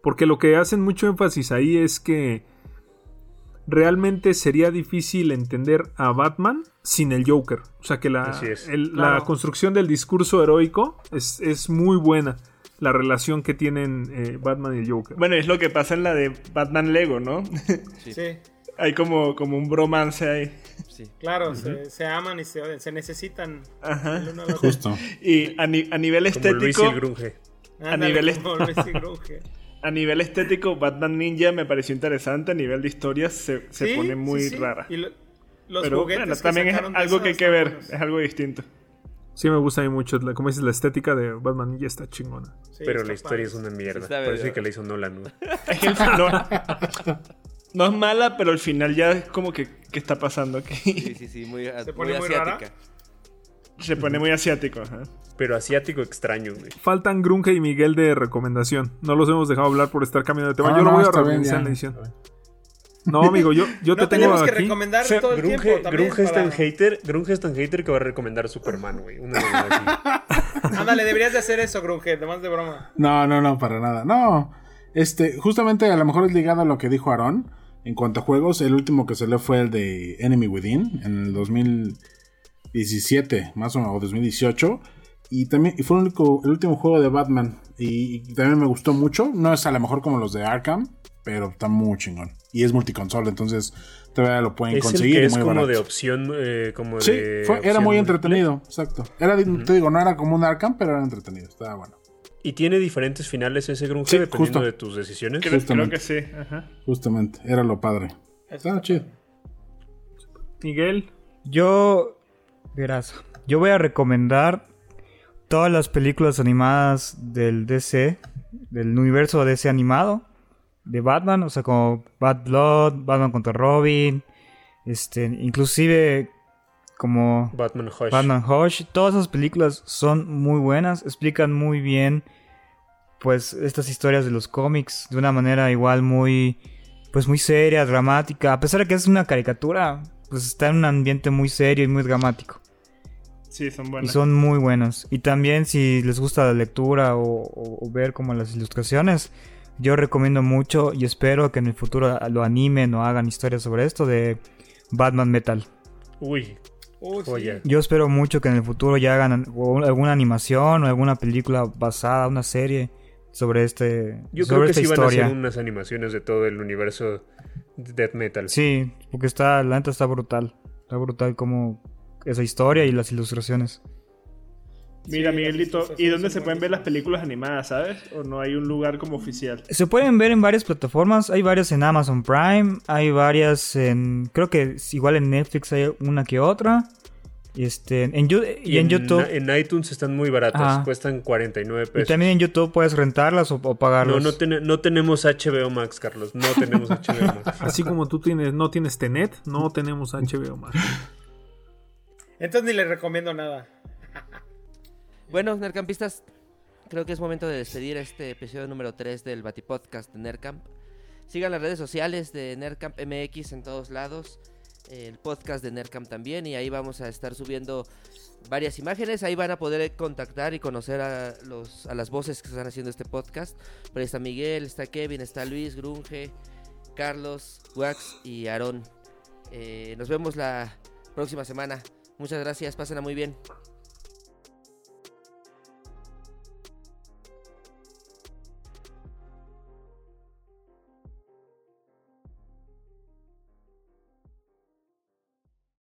Speaker 6: Porque lo que hacen mucho énfasis ahí es que realmente sería difícil entender a Batman sin el Joker. O sea que la,
Speaker 3: Así es.
Speaker 6: el-
Speaker 7: Claro.
Speaker 6: la construcción del discurso heroico es, es muy buena. La relación que tienen eh, Batman y el Joker.
Speaker 5: Bueno, es lo que pasa en la de Batman Lego, ¿no?
Speaker 2: Sí.
Speaker 8: Sí.
Speaker 5: Hay como, como un bromance ahí.
Speaker 2: Sí.
Speaker 8: Claro, se, se aman y se odian, se necesitan
Speaker 5: Ajá.
Speaker 8: el uno al otro.
Speaker 9: Justo.
Speaker 5: Y a, ni- a nivel
Speaker 3: Como Luis y
Speaker 5: estético,
Speaker 3: el Grunge.
Speaker 8: Ándale,
Speaker 5: nivel
Speaker 8: como Luis y Grunge.
Speaker 5: A nivel estético, Batman Ninja me pareció interesante. A nivel de historia se, se
Speaker 8: Sí,
Speaker 5: pone muy
Speaker 8: sí, sí.
Speaker 5: rara.
Speaker 8: Y lo- los
Speaker 5: Pero
Speaker 8: juguetes
Speaker 5: bueno,
Speaker 8: que
Speaker 5: también es algo que hay que ver.
Speaker 8: buenos.
Speaker 5: Es algo distinto.
Speaker 6: Sí me gusta a mí mucho. La, como dices, la estética de Batman Ninja está chingona.
Speaker 8: Sí,
Speaker 3: Pero
Speaker 8: está
Speaker 3: la historia
Speaker 8: padre.
Speaker 3: es una mierda. Parece que la hizo Nolan.
Speaker 5: no, no es mala, pero al final ya es como que ¿qué está pasando aquí?
Speaker 2: Sí, sí, sí, muy,
Speaker 8: Se pone muy
Speaker 2: asiática.
Speaker 5: Se pone muy asiático. ajá.
Speaker 3: Pero asiático extraño, güey.
Speaker 6: Faltan Grunge y Miguel de recomendación. No los hemos dejado hablar por estar cambiando de tema.
Speaker 9: Ah,
Speaker 6: yo lo
Speaker 9: no,
Speaker 6: voy a revisar
Speaker 9: ya.
Speaker 6: en la edición. No, amigo, yo, yo
Speaker 8: No
Speaker 6: te tengo
Speaker 8: tenemos que
Speaker 6: aquí.
Speaker 8: recomendar
Speaker 5: Se-
Speaker 8: todo el
Speaker 3: Grunge,
Speaker 8: tiempo también.
Speaker 3: Grunge es tan
Speaker 8: para-
Speaker 3: hater, Grunge es tan hater que va a recomendar Superman, güey. Una.
Speaker 8: Ándale, deberías de hacer eso, Grunge, además de broma.
Speaker 9: No, no, no, para nada. No. Este, justamente a lo mejor es ligado a lo que dijo Aaron. En cuanto a juegos, el último que salió fue el de Enemy Within en el 2017, más o menos, o 2018. Y también y fue el, único, el último juego de Batman. Y, y también me gustó mucho. No es a lo mejor como los de Arkham, pero está muy chingón. Y es multiconsola, entonces todavía lo pueden
Speaker 3: Es el
Speaker 9: conseguir.
Speaker 3: que es
Speaker 9: muy
Speaker 3: como
Speaker 9: barato.
Speaker 3: de opción, eh, como
Speaker 9: Sí,
Speaker 3: de
Speaker 9: fue- era muy entretenido, exacto. Era, te digo, no era como un Arkham, pero era entretenido, estaba bueno.
Speaker 3: Y tiene diferentes finales ese Grunge
Speaker 9: Sí,
Speaker 3: dependiendo
Speaker 9: justo.
Speaker 3: de tus decisiones.
Speaker 5: Creo, que sí. Ajá.
Speaker 9: Justamente, era lo padre. Estaba chido.
Speaker 6: Miguel,
Speaker 7: Yo, verás, yo voy a recomendar todas las películas animadas del DC, del universo DC animado, de Batman, o sea, como Bad Blood, Batman contra Robin, este, inclusive como
Speaker 3: Batman Hush.
Speaker 7: Batman Hush, todas esas películas son muy buenas, explican muy bien pues estas historias de los cómics de una manera igual muy pues muy seria, dramática, a pesar de que es una caricatura, pues está en un ambiente muy serio y muy dramático.
Speaker 5: Sí, son
Speaker 7: Y
Speaker 5: buenas.
Speaker 7: son muy buenos. Y también si les gusta la lectura o, o- o ver como las ilustraciones, yo recomiendo mucho y espero que en el futuro lo animen o hagan historias sobre esto de Batman Metal.
Speaker 3: Uy,
Speaker 8: Oh, sí.
Speaker 7: Yo espero mucho que en el futuro ya hagan alguna animación o alguna película basada, una serie sobre este
Speaker 3: Yo
Speaker 7: sobre
Speaker 3: creo que
Speaker 7: esta
Speaker 3: sí van a hacer unas animaciones de todo el universo de Death Metal.
Speaker 7: Sí, porque está la neta está brutal. Está brutal como esa historia y las ilustraciones.
Speaker 5: Mira,
Speaker 8: Sí,
Speaker 5: Miguelito, ¿y dónde se pueden ver las películas animadas, sabes? ¿O no hay un lugar como oficial?
Speaker 7: Se pueden ver en varias plataformas, hay varias en Amazon Prime, hay varias en creo que es igual en Netflix hay una que otra. Y este en, Yu- y, en, YouTube
Speaker 3: En iTunes están muy baratas,
Speaker 7: Ajá.
Speaker 3: cuestan 49
Speaker 7: y
Speaker 3: pesos.
Speaker 7: también en YouTube puedes rentarlas o, pagarlas.
Speaker 3: no, no tenemos HBO Max, Carlos. No tenemos HBO Max.
Speaker 6: Así como tú tienes, no tienes Tenet, no tenemos HBO Max.
Speaker 8: Entonces ni les recomiendo nada.
Speaker 2: Bueno, Nercampistas, creo que es momento de despedir este episodio número 3 del Batipodcast de Nercamp. Sigan las redes sociales de Nercamp MX en todos lados, el podcast de Nercamp también, y ahí vamos a estar subiendo varias imágenes. Ahí van a poder contactar y conocer a, los, a las voces que están haciendo este podcast. Por ahí está Miguel, está Kevin, está Luis, Grunge, Carlos, Wax y Aarón. Eh, nos vemos la próxima semana. Muchas gracias, pásenla muy bien.